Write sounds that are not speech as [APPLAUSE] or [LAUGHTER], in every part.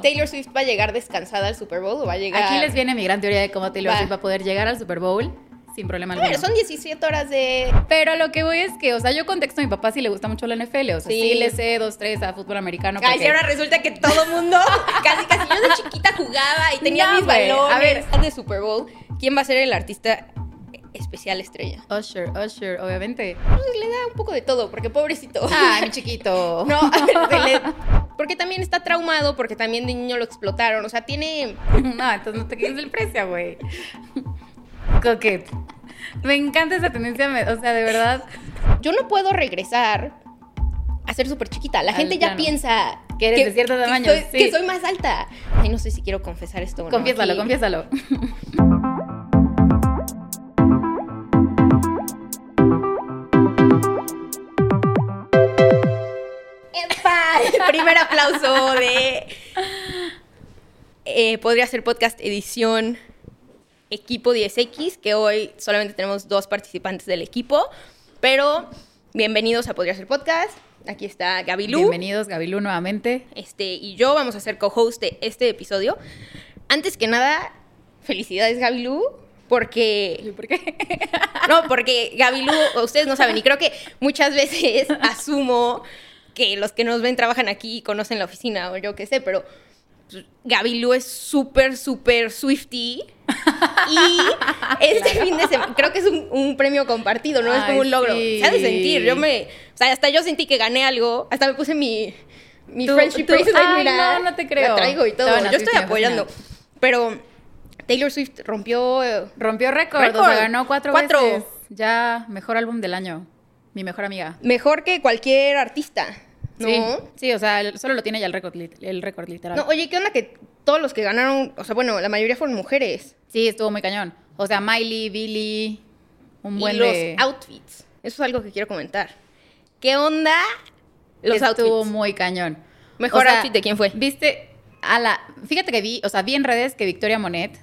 ¿Taylor Swift va a llegar descansada al Super Bowl o va a llegar...? Aquí les viene mi gran teoría de cómo Taylor Va. Swift va a poder llegar al Super Bowl sin problema alguno. ver, son 17 horas de... Pero lo que voy es que, o sea, yo contexto a mi papá sí le gusta mucho la NFL, o sea, sí, Sí. le sé dos, tres a fútbol americano. Ay, porque- si ahora resulta que todo mundo, [LAUGHS] casi casi yo de chiquita jugaba y tenía No, mis balones. A ver. de Super Bowl, ¿quién va a ser el artista especial estrella? Usher, Usher, obviamente. Pues le da un poco de todo, porque pobrecito. Ay, [LAUGHS] mi chiquito. No, a ver, se le- porque también está traumado, porque también de niño lo explotaron. O sea, tiene. [LAUGHS] No, entonces no te quedes el precio, güey. [LAUGHS] Coquet. Me encanta esa tendencia, o sea, de verdad. Yo no puedo regresar a ser súper chiquita. La Al gente ya piensa. Que eres de cierto tamaño, soy, sí. que soy más alta. Ay, no sé si quiero confesar esto. o no Confiésalo, aquí. confiésalo. ¡Epa! El primer aplauso de. eh, podría ser podcast edición equipo 10X, que hoy solamente tenemos dos participantes del equipo. Pero bienvenidos a Podría ser podcast. Aquí está Gaby Lu. Bienvenidos, Gabilú, nuevamente. Este, y yo vamos a ser co-host de este episodio. Antes que nada, felicidades Gaby Lu, porque ¿Por qué? [LAUGHS] no, porque Gabilú, ustedes no saben, y creo que muchas veces [LAUGHS] asumo que los que nos ven trabajan aquí y conocen la oficina o yo qué sé, pero Gabilú es súper, súper Swifty. Y [LAUGHS] este fin de semana, creo que es un, un premio compartido, no es como un logro. sí. Se ha de sentir, yo me, o sea, hasta yo sentí que gané algo, hasta me puse mi, mi Tú- friendship bracelet, no, no te creo. La traigo y todo, Estaban yo estoy apoyando. Pero Taylor Swift rompió eh, Rompió récord, Récord. o sea, ganó cuatro, Cuatro. veces. Ya, mejor álbum del año. Mi mejor amiga. mejor que cualquier artista, ¿no? Sí, sí, o sea, el- solo lo tiene ya el récord, lit- el récord literal. No, oye, ¿qué onda que todos los que ganaron, o sea, bueno, la mayoría fueron mujeres? Sí, estuvo muy cañón. O sea, Miley, Billy, un buen y los de... outfits. Eso es algo que quiero comentar. ¿Qué onda los estuvo outfits? muy cañón. Mejor outfit de quién fue. Viste, a la, fíjate que vi, o sea, vi en redes que Victoria Monet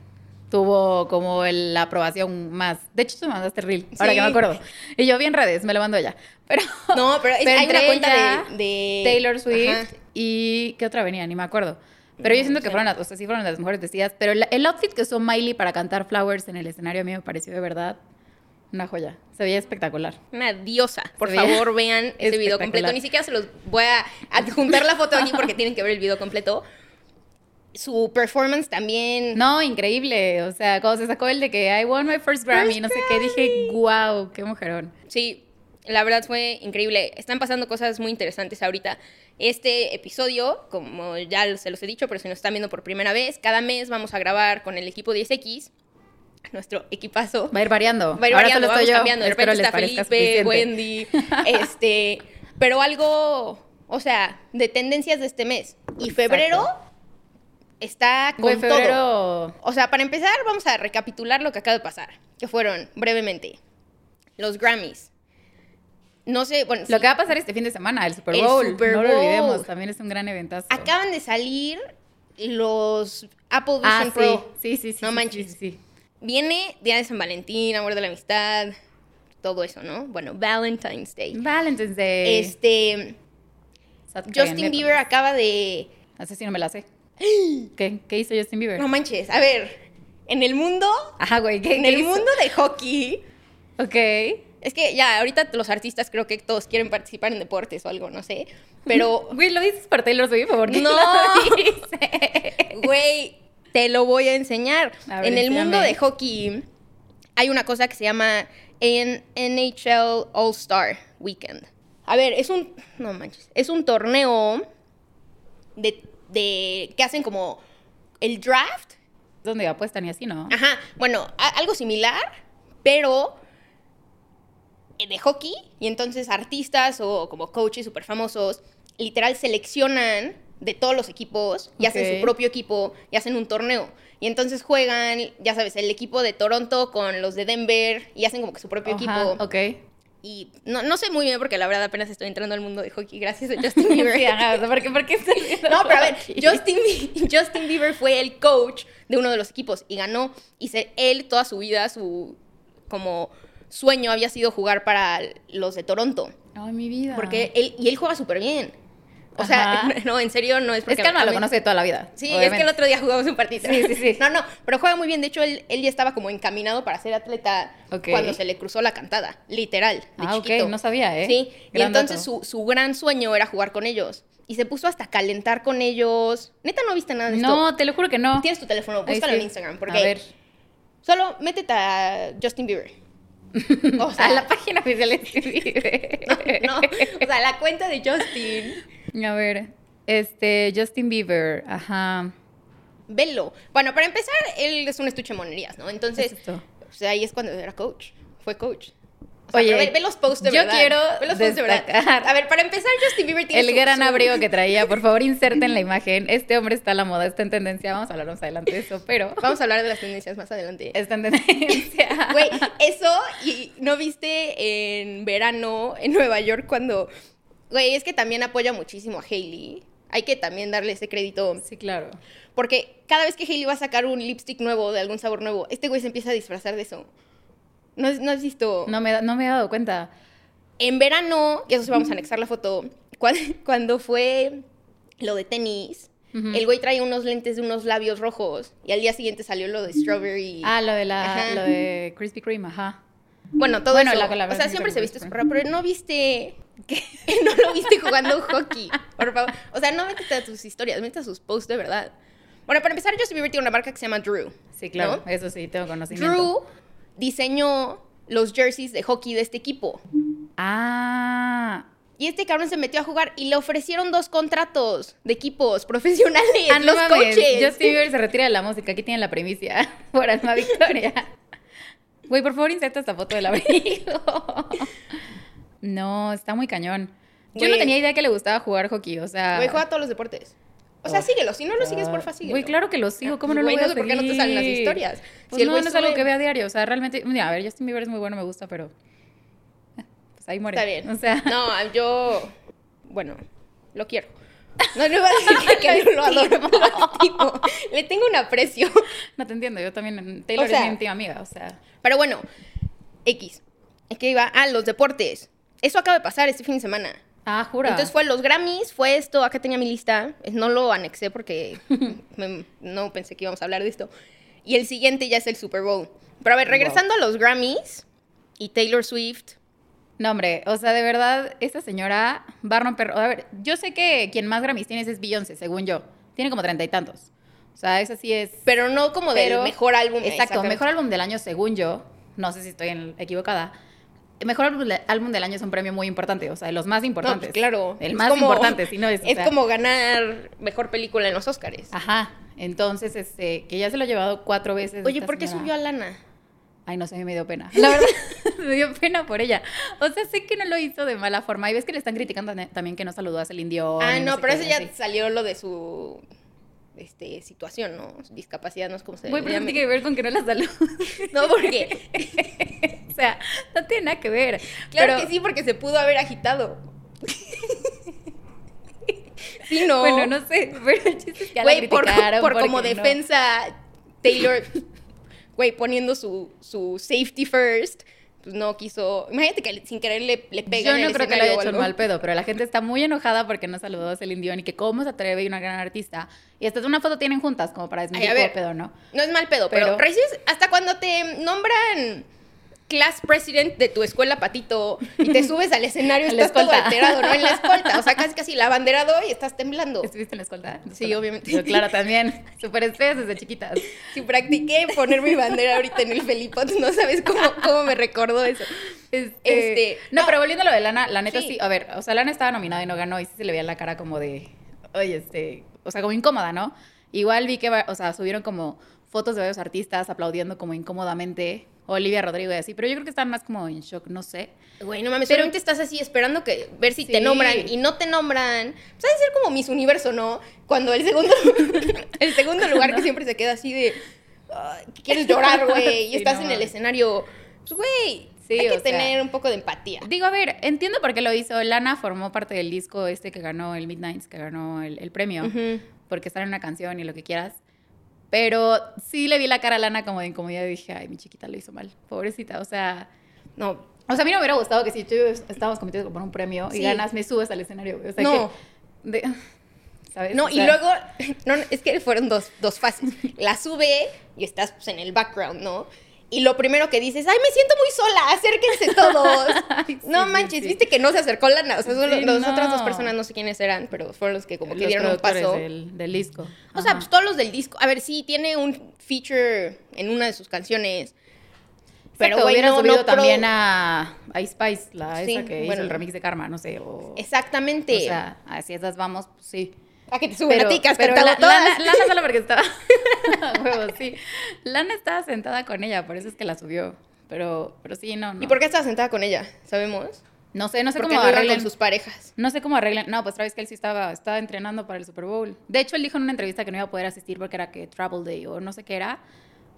tuvo como el- la aprobación más. De hecho, tú me mandaste reel, ahora Sí. que me acuerdo. Y yo vi en redes, me lo mandó ella. Pero, No, pero, [LAUGHS] es- hay una cuenta de, de- Taylor Swift Ajá. y ¿qué otra venía? Ni me acuerdo. Pero yo siento que fueron las, o sea, sí fueron las mejores vestidas. Pero el, el outfit que usó Miley para cantar Flowers en el escenario a mí me pareció de verdad una joya. Se veía espectacular. Una diosa. Por favor, vean ese video completo. Ni siquiera se los voy a adjuntar la foto aquí porque tienen que ver el video completo. Su performance también. No, increíble. O sea, cuando se sacó el de que I won my first Grammy, no sé qué, dije, wow, qué mujerón. Sí, la verdad fue increíble. Están pasando cosas muy interesantes ahorita. Este episodio, como ya se los he dicho, pero si nos están viendo por primera vez, cada mes vamos a grabar con el equipo 10X, nuestro equipazo. Va a ir variando. Va a ir Ahora variando, vamos yo. cambiando. De repente está Felipe, suficiente. Wendy, [LAUGHS] este, pero algo, o sea, de tendencias de este mes. Y febrero está con todo. O sea, para empezar, vamos a recapitular lo que acaba de pasar, que fueron, brevemente, los Grammys. No sé, bueno, Lo sí, que va a pasar este fin de semana, el Super El Bowl. Super No lo Bowl. olvidemos, también es un gran eventazo. acaban de salir los Apple Vision ah, Pro. sí, sí, sí. No sí, manches. sí. Viene Día de San Valentín, Amor de la Amistad, todo eso, ¿no? Bueno, Valentine's Day. Valentine's Day. Este, Justin. Bieber acaba de... Así sí no me la sé. ¿Qué? ¿Qué hizo Justin Bieber? No manches, a ver, en el mundo, Ajá, güey, ¿qué, en qué el hizo? mundo de hockey, Ok. es que ya, ahorita los artistas creo que todos quieren participar en deportes o algo, no sé, pero, [LAUGHS] Güey, lo dices por Taylor Swift, ¿por qué No. [LAUGHS] güey, te lo voy a enseñar. A ver, en el mundo de hockey hay una cosa que se llama NHL All-Star Weekend. A ver, es un, no manches, es un torneo de, de, que hacen como el draft ¿Dónde apuestan y así, no? Ajá, bueno, a- algo similar, pero de hockey. Y entonces artistas o como coaches súper famosos, literal seleccionan de todos los equipos y hacen su propio equipo y hacen un torneo. Y entonces juegan, ya sabes, el equipo de Toronto con los de Denver y hacen como que su propio Ajá, equipo. Ok. Y no, no sé muy bien porque la verdad apenas estoy entrando al mundo de hockey gracias a Justin Bieber. Sí, ajá, o sea, ¿por qué, por qué estás [LAUGHS] viendo No, pero a ver? Justin, Justin Bieber fue el coach de uno de los equipos y ganó. Y se- él toda su vida, su como sueño había sido jugar para los de Toronto. Ay, mi vida. Porque él, y él juega súper bien. O sea, Ajá. [LAUGHS] no, en serio, no es porque... Es que Alma lo conoce de toda la vida. Sí, es que el otro día jugamos un partido. Sí, sí, sí. [LAUGHS] No, no, pero juega muy bien. De hecho, él, él ya estaba como encaminado para ser atleta cuando se le cruzó la cantada, literal, de Ah, ok, no sabía, ¿eh? Sí, y entonces su, su gran sueño era jugar con ellos. Y se puso hasta a calentar con ellos. Neta, no viste nada de esto. No, te lo juro que no. Tienes tu teléfono, búscalo en Instagram. Porque A ver. solo métete a Justin Bieber. [LAUGHS] O sea, a la página oficial de Stevie. no, o sea, la cuenta de Justin. A ver. Este, Justin Bieber. Ajá. Velo. Bueno, para empezar, él es un estuche de monerías, ¿no? Entonces, o sea, ahí es cuando era coach. Fue coach. O sea, Oye, ve, ve los posts de yo verdad. quiero Ve los posts de verdad. destacar- A ver, para empezar, Justin Bieber tiene El su- gran su- abrigo que traía, por favor, inserten la [LAUGHS] imagen. Este hombre está a la moda, está en tendencia. Vamos a hablar más adelante de eso, pero [LAUGHS] Vamos a hablar de las tendencias más adelante. está en tendencia. Güey, eso, y no viste en verano en Nueva York cuando. Güey, es que también apoya muchísimo a Hailey. Hay que también darle ese crédito. Sí, claro. Porque cada vez que Hailey va a sacar un lipstick nuevo de algún sabor nuevo, este güey se empieza a disfrazar de eso. ¿No, has- no has visto? No me, no me he dado cuenta. En verano, y eso sí vamos a anexar la foto, [LAUGHS] cuando, cuando fue lo de tenis, el güey traía unos lentes de unos labios rojos y al día siguiente salió lo de strawberry. Ah, lo de la, lo de Krispy Kreme, ajá. Bueno, todo Bueno, eso. la o sea, siempre se viste pero no viste. [LAUGHS] que no lo viste jugando hockey. Por favor. O sea, no métete a tus historias, métete a sus posts de verdad. Bueno, para empezar, Justin Bieber tiene una marca que se llama Drew. Sí, claro. ¿no? Eso sí, tengo conocimiento. Drew diseñó los jerseys de hockey de este equipo. Ah. Y este cabrón se metió a jugar y le ofrecieron dos contratos de equipos profesionales. Ah, no los mames. coaches. Justin Bieber se retira de la música. Aquí tienen la primicia. [LAUGHS] Por Alma Victoria. [LAUGHS] Güey, por favor, inserta esta foto del abrigo. No, está muy cañón. Yo no tenía idea que le gustaba jugar hockey, o sea... Güey, juega todos los deportes. O sea, síguelo. Si no lo sigues, porfa, síguelo. Güey, claro que lo sigo. ¿Cómo no lo Güey, voy a no sé por qué no te salen las seguir? historias. Pues Si el no, güey no es algo sube- que vea a diario. O sea, realmente... Mira, a ver, Justin Bieber es muy bueno, me gusta, pero... eh, Pues ahí muere. Está bien. O sea... [LAUGHS] No, yo. Bueno, lo quiero. No, no iba a decir [LAUGHS] que, que Lo lo adoro. estimo. Lo estimo. Le tengo un aprecio. No te entiendo, yo también... Taylor O sea- es mi íntima amiga, o sea... Pero bueno, X. Es que iba. Ah, los deportes. Eso acaba de pasar este fin de semana. Ah, jura. Entonces fue los Grammys, fue esto, acá tenía mi lista, no lo anexé porque [LAUGHS] me- no pensé que íbamos a hablar de esto. Y el siguiente ya es el Super Bowl. Pero a ver, regresando a los Grammys y Taylor Swift, No, hombre, o sea, de verdad, esta señora va a romper. A ver, yo sé que quien más Grammys tienes es Beyoncé, según yo. Tiene como treinta y tantos. O sea, esa sí es. pero no como pero- del mejor álbum. Exacto, mejor álbum del año, según yo. No sé si estoy equivocada. Mejor álbum, de- álbum del año es un premio muy importante, o sea, de los más No, importantes. pues claro. El Es más como- importante, si no es. o Es sea, como ganar mejor película en los Oscars. Ajá. Entonces, este, que ya se lo ha llevado cuatro veces. Oye, ¿por qué subió a Lana? Ay, no sé, me dio pena. [LAUGHS] La verdad, [LAUGHS] me dio pena por ella. O sea, sé que no lo hizo de mala forma. Y ves que le están criticando también que no saludó a Celine Dion. Ah, no, sé pero eso ya así. salió lo de su este, situación, ¿no? Discapacidad, no es como se Güey, pero tiene que ver con que no la salud. [LAUGHS] No, porque. [LAUGHS] o sea, no tiene nada que ver. Claro Pero- que sí, porque se pudo haber agitado. [LAUGHS] sí, no. Bueno, no sé, pero el chiste es que Güey, por, como no. defensa, Taylor, güey, poniendo su, su safety first, pues no quiso. Imagínate que sin querer le, le pega Yo en no el creo que le escenario haya hecho mal pedo, pero la gente está muy enojada porque no saludó a Celine Dion y que cómo se atreve y una gran artista. Y hasta una foto tienen juntas como para desmentir ver. pedo, ¿no? No es mal pedo, pero, Pero- recibes hasta cuando te nombran class president de tu escuela patito y te [LAUGHS] subes al escenario En la estás todo alterado, ¿no? En la escolta, o sea, casi casi la abanderado y estás temblando. ¿Estuviste en la escolta? Sí, obviamente. Yo, claro, también. Súper estrellas desde chiquitas. Si practiqué poner mi bandera ahorita en el Felipot, no sabes cómo, cómo me recordó eso. Este, Este, no, no. pero volviendo a lo de Lana, la neta Sí. sí. a ver, o sea, Lana estaba nominada y no ganó y sí se le veía la cara como de, oye, este, o sea, como incómoda, ¿no? Igual vi que, o sea, subieron como fotos de varios artistas aplaudiendo como incómodamente, Olivia Rodrigo y así, pero yo creo que están más como en shock, no sé. Güey, no mames, Pero- solamente estás así esperando que ver si te nombran y no te nombran. Pues ha de ser como Miss Universo, ¿no? Cuando el segundo, [LAUGHS] el segundo lugar que siempre se queda así de "Ay, que quieres llorar, [LAUGHS] güey, y Sí, estás no en el escenario. Pues, güey, Sí, hay o que sea. tener un poco de empatía. Digo, a ver, entiendo por qué lo hizo. Lana formó parte del disco este que ganó el Midnights, que ganó el, el premio, Ujú. porque está en una canción y lo que quieras. Pero sí le vi la cara a Lana como de incomodidad y dije, ay, mi chiquita lo hizo mal, pobrecita. O sea, No, o sea, a mí no me hubiera gustado que si tú estábamos compitiendo por un premio Sí. y ganas, me subes al escenario. O sea, No. De- [LAUGHS] ¿Sabes? No, O y luego, no, es que fueron dos, dos fases. La sube y estás pues, en el background, ¿no? Y lo primero que dices, ay, me siento muy sola, acérquense todos. [LAUGHS] Ay, no manches, sí, sí. viste que no se acercó la, o sea, solo Sí, las no. otras dos personas no sé quiénes eran, pero fueron los que como que los dieron un paso. Del, del disco. O sea, pues todos los del disco. A ver, sí, tiene un feature en una de sus canciones. Pero, Exacto, hubieran no, subido no también a, a Ice Spice, la Sí, esa que hizo bueno. el remix de Karma, no sé. O, Exactamente. o sea, así esas vamos, pues sí. A que te suben a ti, que has pero cantado la- todas. Lana, Lana solo porque estaba. [LAUGHS] Huevo, sí. Lana estaba sentada con ella, por eso es que la subió. Pero, pero sí, no, no. ¿Y por qué estás sentada con ella? ¿Sabemos? No sé, no sé Porque cómo con sus parejas. No sé cómo arreglan. No, pues Travis Kelsey estaba, estaba entrenando para el Super Bowl. De hecho, él dijo en una entrevista que no iba a poder asistir porque era que Travel Day o no sé qué era,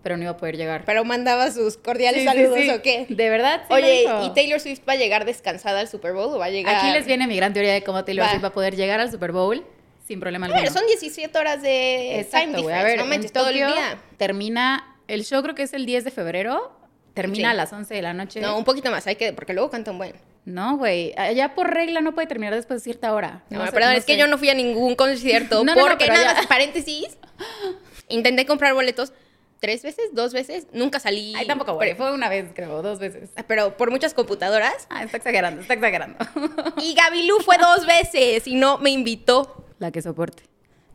pero no iba a poder llegar. Pero mandaba sus cordiales Sí, saludos, sí. ¿o qué? De verdad, Oye. ¿y Taylor Swift va a llegar descansada al Super Bowl o va a llegar...? Aquí les viene mi gran teoría de cómo Taylor Va. Swift va a poder llegar al Super Bowl sin problema alguno. ver, son 17 horas de time Exacto, difference, A ver, no manches, todo el día. termina, el show creo que es el 10 de febrero, termina Sí. a las 11 de la noche. No, un poquito más, hay que... Porque luego cantan buen. No, güey, allá por regla no puede terminar después de cierta hora. No, sé, perdón, no es que yo no fui a ningún concierto [LAUGHS] No, porque nada más, paréntesis, [LAUGHS] intenté comprar boletos tres veces, dos veces, nunca salí. Ay, tampoco, güey, fue una vez, creo, dos veces. pero por muchas computadoras. Ah, está exagerando, está exagerando. Y Gabilú fue dos veces y no me invitó. La que soporte.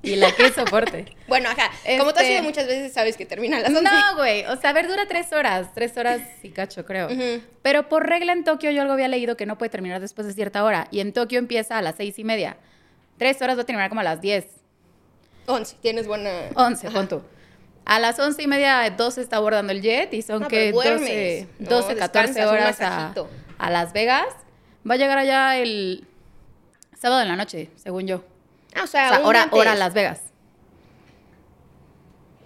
Y la que soporte. [LAUGHS] Bueno, ajá, como tú has Este- ido muchas veces, sabes que termina a las 11. No, güey. O sea, a ver, dura tres horas. Tres horas y cacho, creo. Pero por regla en Tokio yo algo había leído que no puede terminar después de cierta hora. Y en Tokio empieza a las seis y media. Tres horas va a terminar como a las diez. 11, tienes buena... Once, pon tú. A las once y media, doce está abordando el jet y son No, que pero 12, duermes. No, 12, 14 descansas, un horas a Las Vegas. Va a llegar allá el sábado en la noche, según yo. Ah, o O sea, sea, hora, antes. hora Las Vegas.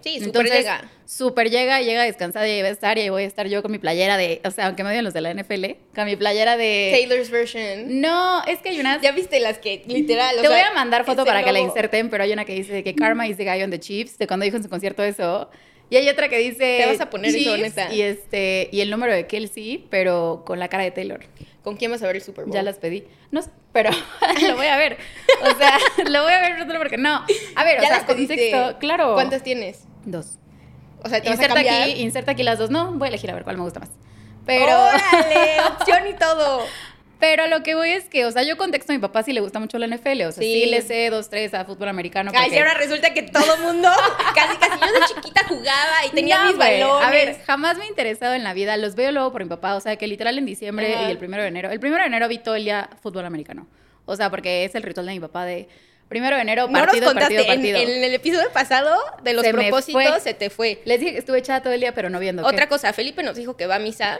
Sí, súper Entonces, llega. súper llega, llega descansada y ahí va a estar y ahí voy a estar yo con mi playera de, o sea, aunque me odian los de la NFL, con mi playera de... Taylor's version. No, es que hay unas... Ya viste las que literal. o Te voy sea, a mandar foto ese para que la inserten, pero hay una que dice que Karma is the guy on the Chiefs, de cuando dijo en su concierto eso. Y hay otra que dice... Te vas a poner eso, neta. Y, este, y el número de Kelsey, pero con la cara de Taylor. ¿Con quién vas a ver el Super Bowl? Ya las pedí. No, pero [LAUGHS] lo voy a ver. O sea, [LAUGHS] lo voy a ver solo porque no. A ver, o sea, las contexto, claro. ¿Cuántas tienes? Dos. O sea, te vas a Inserta cambiar. aquí, inserta aquí las dos. No, voy a elegir a ver cuál me gusta más. Pero, ¡Órale! [LAUGHS] Opción y todo. Pero lo que voy es que, o sea, yo contexto a mi papá si le gusta mucho la NFL. O sea, sí, Sí. le sé dos, tres a fútbol americano. Ay, porque- y ahora resulta que todo mundo, [LAUGHS] casi casi yo de chiquita jugaba y tenía No, mis güey. balones. A ver, jamás me he interesado en la vida. Los veo luego por mi papá. O sea, que literal en diciembre Ajá. y el primero de enero. El primero de enero vi todo el día fútbol americano. O sea, porque es el ritual de mi papá de primero de enero, no nos partido, partido, en, partido. en el episodio pasado de los Se propósitos se te fue. Les dije que estuve echada todo el día, pero no viendo. ¿qué? Otra cosa, Felipe nos dijo que va a misa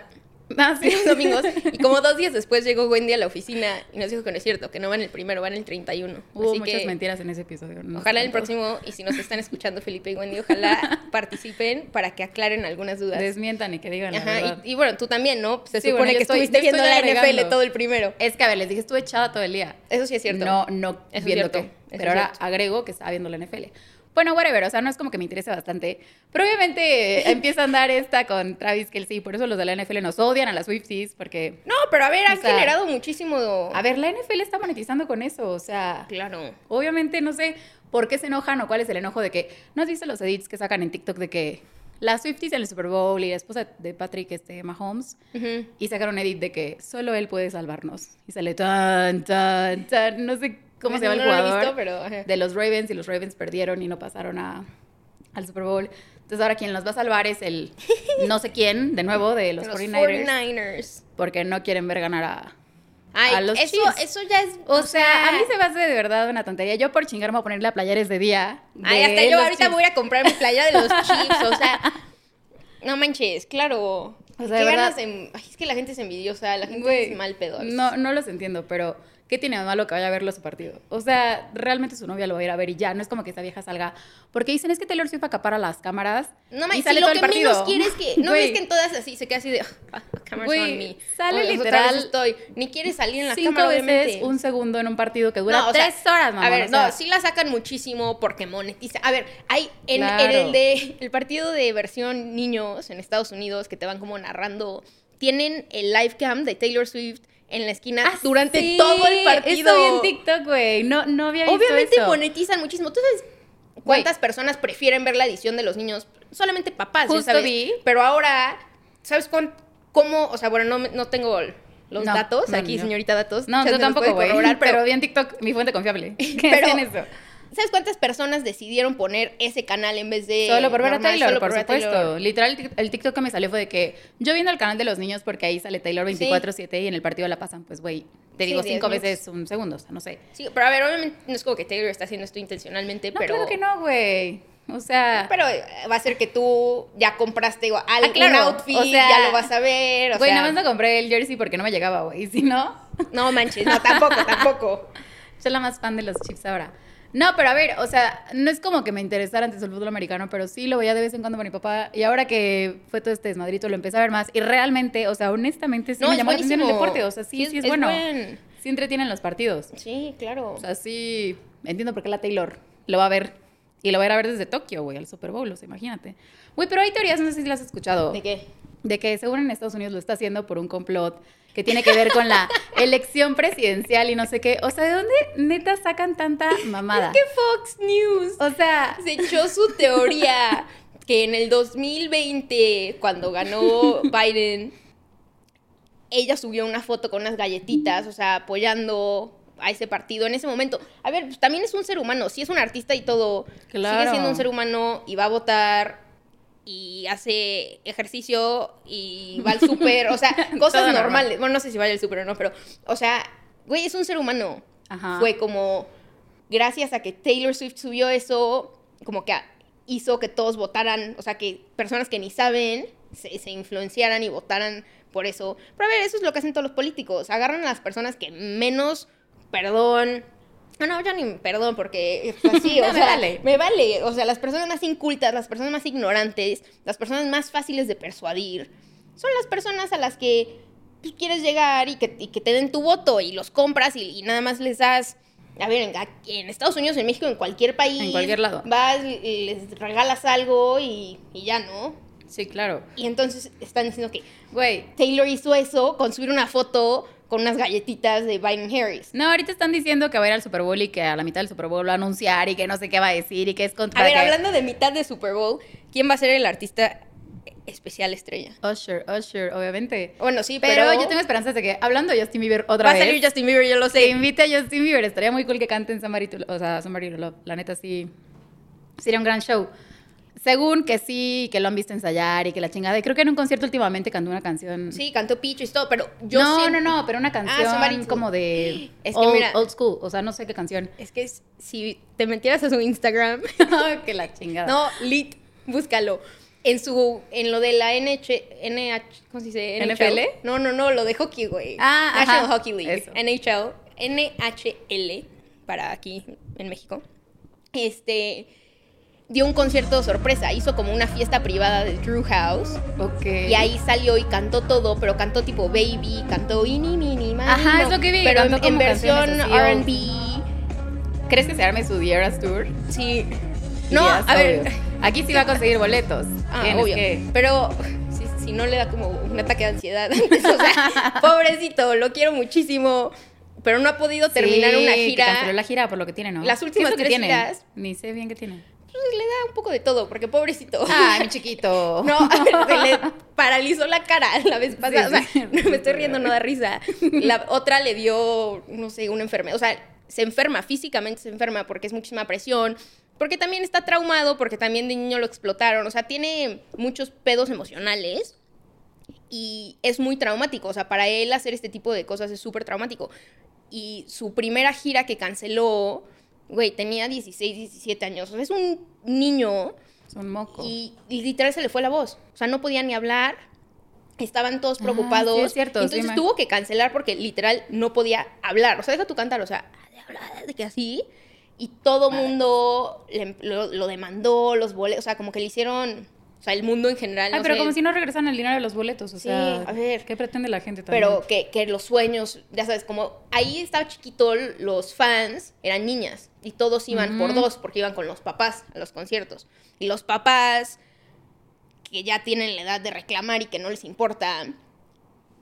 Ah, [LAUGHS] sí. los domingos y como dos días después llegó Wendy a la oficina y nos dijo que no es cierto, que no va en el primero, va en el 31. Hubo Así muchas que mentiras en ese episodio. no ojalá el próximo, y si nos están escuchando Felipe y Wendy, ojalá [LAUGHS] participen para que aclaren algunas dudas. Desmientan y que digan la Ajá, verdad. y, y bueno, tú también, ¿no? Se Sí, supone bueno, que estoy- estuviste viendo la agregando. NFL todo el primero. Es que, a ver, les dije, estuve echada todo el día. Eso sí es cierto. No, no Eso es viendo eso Pero ahora cierto. agrego que estaba viendo la NFL. Bueno, whatever, o sea, no es como que me interese bastante. Pero obviamente [LAUGHS] empieza a andar esta con Travis Kelsey, por eso los de la NFL nos odian a las Swifties, porque... No, pero a ver, han O sea, generado muchísimo. A ver, la NFL está monetizando con eso, o sea... Claro. Obviamente no sé por qué se enojan o cuál es el enojo de que... ¿No has visto los edits que sacan en TikTok de que las Swifties en el Super Bowl y la esposa de Patrick este, Mahomes Ujú. y sacaron edit de que solo él puede salvarnos. Y sale tan, tan, tan, no sé cómo se llama el No lo he jugador visto, pero, de los Ravens y los Ravens perdieron y no pasaron a, al Super Bowl. Entonces ahora quien los va a salvar es el [LAUGHS] no sé quién, de nuevo, de los, Los 49ers, 49ers. porque no quieren ver ganar a... Ay, A los eso, Chiefs. eso ya es. O sea, a mí se me hace de verdad una tontería. Yo por chingar me voy a poner la playeres de día. Ay, de hasta yo ahorita Chiefs. voy a ir a comprar mi playa de los [LAUGHS] Chiefs. O sea, no manches, claro. O sea, Qué de verdad- ganas de- Ay, es que la gente es envidiosa, la gente Güey, es mal pedo. No, no los entiendo, pero ¿qué tiene de malo que vaya a verlo a su partido? O sea, realmente su novia lo va a ir a ver y ya, no es como que esa vieja salga. Porque dicen, es que Taylor Swift acapara las cámaras No y manches, sale si lo todo que el partido. menos quieres que. [LAUGHS] No ves que en todas así se queda así de. Ah, cameras Güey, on me. sale literal estoy. Ni quiere salir en la cinco cámara, veces obviamente. un segundo en un partido que dura No, o sea, tres horas, mamá. A ver, no, sí la sacan muchísimo porque monetiza. A ver, hay en, en el de el partido de versión niños en Estados Unidos que te van como narrando, tienen el live cam de Taylor Swift en la esquina Ah, durante sí, todo el partido. Eso vi en TikTok, güey. No, no había visto Obviamente eso. monetizan muchísimo. ¿Tú sabes cuántas personas prefieren ver la edición de los niños? Solamente papás, ya Justo sabes. vi. Pero ahora, ¿sabes cuán- cómo? O sea, bueno, no, no tengo los No, datos no, aquí, señorita datos. No, yo tampoco, güey. Pero, pero, vi en TikTok mi fuente confiable. [LAUGHS] ¿Qué Pero- hacen eso? ¿Sabes cuántas personas decidieron poner ese canal en vez de Solo por ver a? Taylor, Solo por a supuesto. Taylor. Literal, el TikTok que me salió fue de que yo viendo el canal de los niños porque ahí sale Taylor 24-7 y en el partido la pasan, pues, güey, te Sí, digo cinco minutos. veces un segundo, o sea, no sé. Sí, pero a ver, obviamente no es como que Taylor está haciendo esto intencionalmente, No, pero... claro que no, güey. O sea, Pero eh, va a ser que tú ya compraste igual, Ah, claro. outfit, O sea, ya lo vas a ver, güey, nada más no compré el jersey porque no me llegaba, güey. [LAUGHS] Si no, No manches, no, tampoco, tampoco. soy la más fan de los Chiefs ahora. No, pero a ver, o sea, no es como que me interesara antes el fútbol americano, pero sí lo veía de vez en cuando con mi papá. Y ahora que fue todo este desmadrito, lo empecé a ver más. Y realmente, o sea, honestamente, sí No, me llamó la atención el deporte. O sea, sí, sí, es, es bueno. buen. Sí entretienen los partidos. Sí, claro. O sea, sí, entiendo por qué la Taylor lo va a ver. Y lo va a ir a ver desde Tokio, güey, al Super Bowl, o sea, imagínate. Güey, pero hay teorías, no sé si las has escuchado. ¿De qué? de que según en Estados Unidos lo está haciendo por un complot que tiene que ver con la elección presidencial y no sé qué. O sea, ¿de dónde neta sacan tanta mamada? ¿Qué Fox News? O sea, Se echó su teoría que en el 2020, cuando ganó Biden, ella subió una foto con unas galletitas, o sea, apoyando a ese partido en ese momento. A ver, pues, también es un ser humano, sí es un artista y todo. Sigue siendo un ser humano y va a votar y hace ejercicio y va al súper, o sea, [LAUGHS] cosas Todo normal. normales. Bueno, no sé si vaya al súper o no, pero, o sea, güey, es un ser humano. Ajá. Fue como, gracias a que Taylor Swift subió eso, como que hizo que todos votaran, o sea, que personas que ni saben se, se influenciaran y votaran por eso. Pero a ver, eso es lo que hacen todos los políticos. Agarran a las personas que menos, perdón, no, no, ya ni perdón, porque pues, [LAUGHS] así, o me sea, vale. me vale. O sea, las personas más incultas, las personas más ignorantes, las personas más fáciles de persuadir, son las personas a las que pues, quieres llegar y que, y que te den tu voto y los compras y, y nada más les das. A ver, en, en Estados Unidos, en México, en cualquier país. En cualquier lado. Vas, les regalas algo y, y ya, ¿no? sí, claro. Y entonces están diciendo que Güey, Taylor hizo eso con subir una foto con unas galletitas de Biden Harris. no, ahorita están diciendo que va a ir al Super Bowl y que a la mitad del Super Bowl va a anunciar y que no sé qué va a decir y que es contra A ver, que- hablando de mitad de Super Bowl, ¿quién va a ser el artista especial estrella? Usher, Usher, obviamente. Bueno, sí, Pero, pero, yo tengo esperanzas de que, hablando de Justin Bieber otra va a vez, salir Justin Bieber, yo lo que sé. invite a Justin Bieber. Estaría muy cool que canten Somebody to, o sea, Somebody to Love. La neta sí sería un gran show. Según que sí, que lo han visto ensayar y que la chingada. Y creo que en un concierto últimamente cantó una canción. Sí, cantó Picho y todo, pero yo no, no, no, pero una canción Somebody to- como de [GASPS] Es que old, mira- old school. O sea, no sé qué canción. Es que si te metieras a su Instagram, [LAUGHS] que la chingada. no, lit, búscalo. En su, en lo de la NH, NH, ¿cómo se dice? NFL? No, no, no, lo de hockey, güey. Ah, National ajá, Hockey League. eso. NHL, NHL, para aquí en México. Este, dio un concierto sorpresa, hizo como una fiesta privada de Drew House. Ok. Y ahí salió y cantó todo, pero cantó tipo Baby, cantó Ini, Mini, Mani, Ajá, es lo que vi, Pero en, versión RB. ¿Crees que se arme su The Eras Tour? Sí. No, a ver. Aquí sí va a conseguir boletos. [LAUGHS] Ah, Tienes obvio. que- Pero si, si no le da como un ataque de ansiedad antes, [LAUGHS] o sea, [LAUGHS] pobrecito, lo quiero muchísimo, pero no ha podido terminar Sí, una que gira. canceló la gira por lo que tiene, ¿no? Las ¿Qué últimas es lo que tres tiene? giras. Ni sé bien qué tiene. Pues le da un poco de todo, porque pobrecito. Ay, [LAUGHS] mi chiquito. No, [LAUGHS] se le paralizó la cara la vez pasada. sí, [LAUGHS] o sea, me estoy riendo, no da risa. La otra le dio, no sé, una enfermedad. O sea, se enferma, físicamente se enferma porque es muchísima presión. Porque también está traumado, porque también de niño lo explotaron. O sea, tiene muchos pedos emocionales. Y es muy traumático. O sea, para él hacer este tipo de cosas es súper traumático. Y su primera gira que canceló, güey, tenía 16, 17 años. O sea, es un niño. Es un moco. Y, y literal se le fue la voz. O sea, no podía ni hablar. Estaban todos Ah, preocupados. sí, es cierto, Entonces tuvo que cancelar porque literal no podía hablar. O sea, deja tu cantar, o sea, de hablar, de que así. Y todo mundo le- lo, lo demandó, los boletos. O sea, como que le hicieron. O sea, el mundo en general. Ay, no pero sé, como si no regresan el dinero de los boletos, o Sí, sea, a ver. ¿qué pretende la gente también? Pero que, que los sueños, ya sabes, como ahí estaba chiquito, los fans eran niñas y todos iban por dos porque iban con los papás a los conciertos. Y los papás, que ya tienen la edad de reclamar y que no les importa,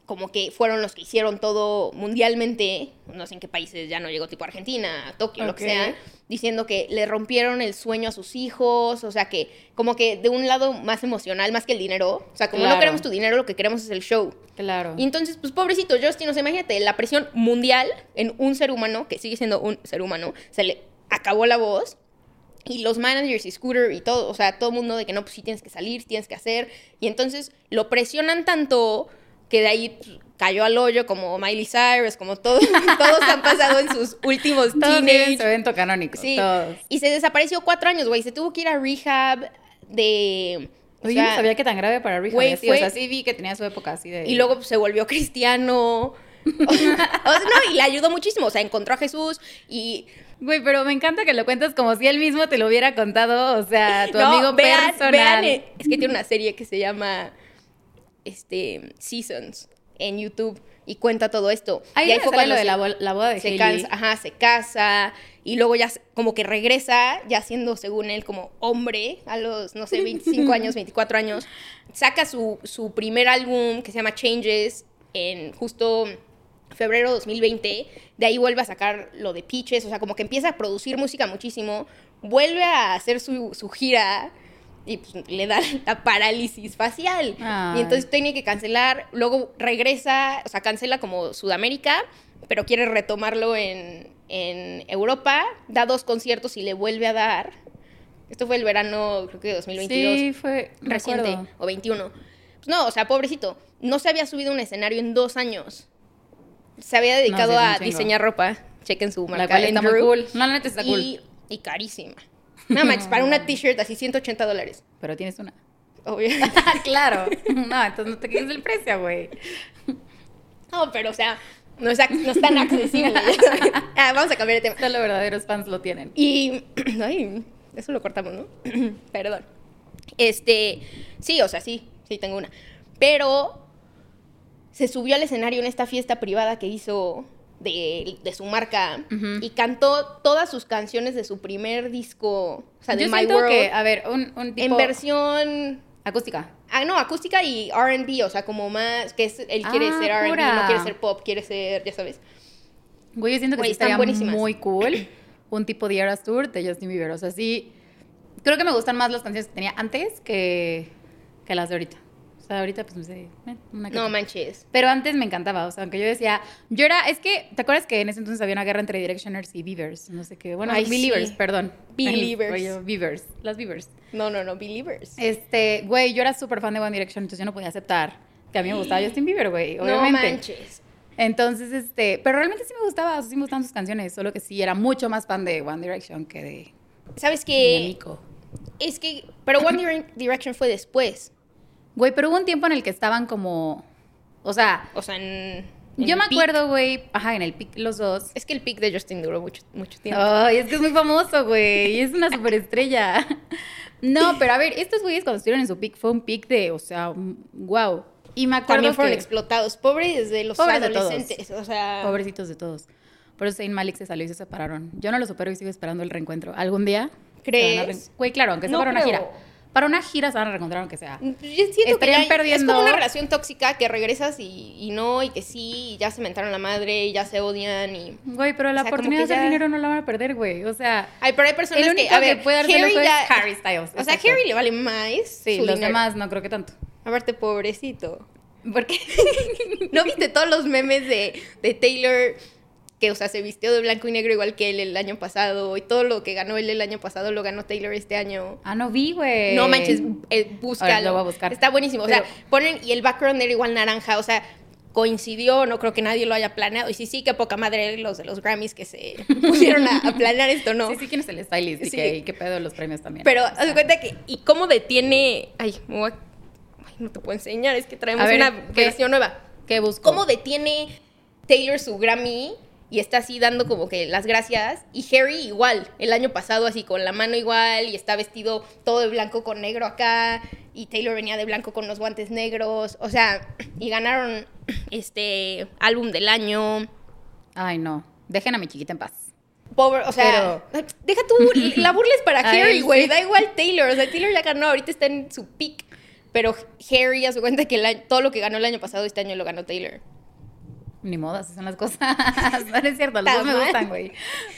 como que fueron los que hicieron todo mundialmente, no sé en qué países, ya no llegó tipo Argentina, Tokio, lo que sea, diciendo que le rompieron el sueño a sus hijos, o sea que como que de un lado más emocional, más que el dinero, o sea, como no queremos tu dinero, lo que queremos es el show. Claro. Y entonces, pues pobrecito Justin, o sea, imagínate, la presión mundial en un ser humano, que sigue siendo un ser humano, se le acabó la voz. Y los managers y Scooter y todo, o sea, todo el mundo de que no, pues sí tienes que salir, tienes que hacer. Y entonces lo presionan tanto que de ahí cayó al hoyo como Miley Cyrus, como todos, [LAUGHS] todos han pasado en sus últimos Todos teenage su evento canónico. Sí. Todos. Y se desapareció cuatro años, güey. Se tuvo que ir a rehab de. Oye, yo no sabía que tan grave para Rehab. güey, había sido. O sea, sí vi que tenía su época así de. Y luego pues, se volvió cristiano. [LAUGHS] O sea, no, y le ayudó muchísimo. O sea, encontró a Jesús y. Güey, pero me encanta que lo cuentas como si él mismo te lo hubiera contado. O sea, tu No, amigo vean- personal. vean, eh, es que tiene una serie que se llama este, Seasons en YouTube y cuenta todo esto. Ahí y lo de se- la, bo- la boda de se cansa, ajá, se casa y luego ya como que regresa, ya siendo según él como hombre a los, no sé, 25 años, [LAUGHS] 24 años, saca su, su primer álbum que se llama Changes en justo febrero 2020, de ahí vuelve a sacar lo de Peaches, o sea, como que empieza a producir música muchísimo, vuelve a hacer su, su gira y pues, le da [LAUGHS] la parálisis facial. Ay. Y entonces tiene que cancelar, luego regresa, o sea, cancela como Sudamérica, pero quiere retomarlo en, en Europa, da dos conciertos y le vuelve a dar. Esto fue el verano, creo que de 2022 Sí, fue reciente recuerdo. o 21. Pues no, o sea, pobrecito, no se había subido a un escenario en dos años. Se había dedicado sí, a diseñar ropa. Chequen su marca. La cual está muy Andrew. cool. No, la neta está cool. y, y carísima. Nada más, para una t-shirt así 180 dólares. Pero tienes una. Obvio. [LAUGHS] claro. No, entonces no te quedes el precio, güey. No, pero o sea, no es, no tan accesible. [LAUGHS] Ah, vamos a cambiar de tema. Solo verdaderos fans lo tienen. Y. [CLEARS THROAT] Ay, eso lo cortamos, ¿no? [CLEARS THROAT] Perdón. Este. Sí, o sea, sí, sí tengo una. Pero. Se subió al escenario en esta fiesta privada que hizo de, de su marca y cantó todas sus canciones de su primer disco, o sea, de Yo My World, que, a ver, un, un tipo... en versión Acústica. Ah, no, acústica y RB, o sea, como más, que es, él quiere Ah, ser RB, no quiere ser pop, quiere ser, ya sabes. Güey, yo siento que Güey, sí están estaría muy cool [CLEARS THROAT] un tipo de Eras Tour de Justin Bieber. O sea, sí, creo que me gustan más las canciones que tenía antes que, que las de ahorita. O sea, ahorita pues me sé eh, una que No manches. Pero antes me encantaba, o sea, aunque yo decía, yo era, es que, ¿te acuerdas que en ese entonces había una guerra entre Directioners y Beavers? No sé qué, bueno, Ay, Believers, sí. perdón. Believers. Oye, Beavers, las Beavers. No, no, no, Believers. Este, güey, yo era súper fan de One Direction, entonces yo no podía aceptar que a mí me gustaba [GASPS] Justin Bieber, güey, no obviamente. manches. Entonces, este, pero realmente sí me gustaba, sí me gustaban sus canciones, solo que sí era mucho más fan de One Direction que de, ¿Sabes qué? Nico. Es que, pero One Dire- Direction fue después. Güey, pero hubo un tiempo en el que estaban como, o sea, O sea, en. en yo me peak. acuerdo, güey, ajá, en el pic los dos. Es que el pick de Justin duró mucho, mucho tiempo. Ay, es que es muy famoso, güey, es una superestrella. [LAUGHS] No, pero a ver, estos güeyes cuando estuvieron en su pic fue un pic de, o sea, wow. Y me acuerdo También fueron que- explotados. Pobres de los Pobres de todos. adolescentes. O sea. Pobrecitos de todos. Por eso Zayn Malik se salió y se separaron. Yo no lo supero y sigo esperando el reencuentro. ¿Algún día? ¿Crees? se Güey, claro, aunque sea No una gira. Para una gira se van a reencontrar aunque sea. Yo siento que Estarían ya perdiendo- Es como una relación tóxica que regresas y, y no, y que sí, y ya se mentaron la madre, y ya se odian y. Güey, pero la O sea, como oportunidad de hacer ya- dinero no la van a perder, güey. O sea, Ay, pero hay personas el que, a ver, que puede Harry ya- es Harry Styles. O sea, exacto. Harry le vale más. Sí, su los dinero. demás no creo que tanto. Aparte, pobrecito. Porque [LAUGHS] ¿No viste todos los memes de, de Taylor que, o sea, se vistió de blanco y negro igual que él el año pasado y todo lo que ganó él el año pasado lo ganó Taylor este año? Ah, no vi, güey. No manches, eh, búscalo. lo voy a buscar. Está buenísimo. O sea, ponen, y el background era igual naranja, o sea, coincidió, no creo que nadie lo haya planeado. Y sí, sí, qué poca madre los de los Grammys que se [LAUGHS] pusieron a, a planear esto, ¿no? Sí, sí, quién es el stylist y, Sí. qué, y qué pedo los premios también. Pero haz de cuenta que, ¿y cómo detiene? Ay, me voy a- ay, no te puedo enseñar, es que traemos ver, una ¿qué? versión nueva. ¿Qué busco? ¿Cómo detiene Taylor su Grammy y está así dando como que las gracias? Y Harry igual, el año pasado así con la mano igual y está vestido todo de blanco con negro acá y Taylor venía de blanco con los guantes negros, o sea, y ganaron este álbum del año. Ay, no. Dejen a mi chiquita en paz. Pobre, o sea, deja tú, la [LAUGHS] burla es para Harry, güey, sí. da igual Taylor, o sea, Taylor ya ganó, ahorita está en su peak. Pero Harry, a su cuenta que el año- todo lo que ganó el año pasado, este año lo ganó Taylor. Ni modo, así son las cosas. [LAUGHS] no es cierto, los dos me gustan, güey.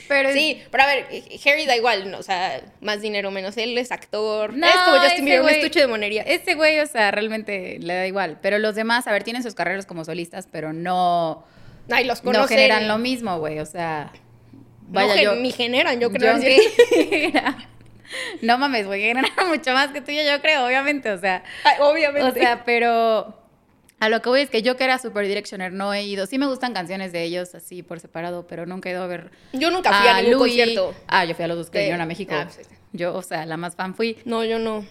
Pero Sí, pero a ver, Harry da igual, ¿no? o sea, más dinero menos. Él es actor. No, es como Justin Bieber, un estuche de monería. Este güey, o sea, realmente le da igual. Pero los demás, a ver, tienen sus carreras como solistas, pero no, Ay, los no conocen. generan lo mismo, güey. O sea, No vaya, gen- yo. Ni generan, yo yo creo. [LAUGHS] que- no mames, güey, generan [LAUGHS] mucho más que tú y yo, yo creo, obviamente. O sea, Ay, obviamente. o sea, pero a lo que voy es que yo que era Super Directioner no he ido. Sí me gustan canciones de ellos así por separado, pero nunca he ido a ver yo nunca fui a, ningún Louis. concierto. Ah, yo fui a los dos que vinieron a México. Ah, sí. Yo, o sea, la más fan fui. No, yo no.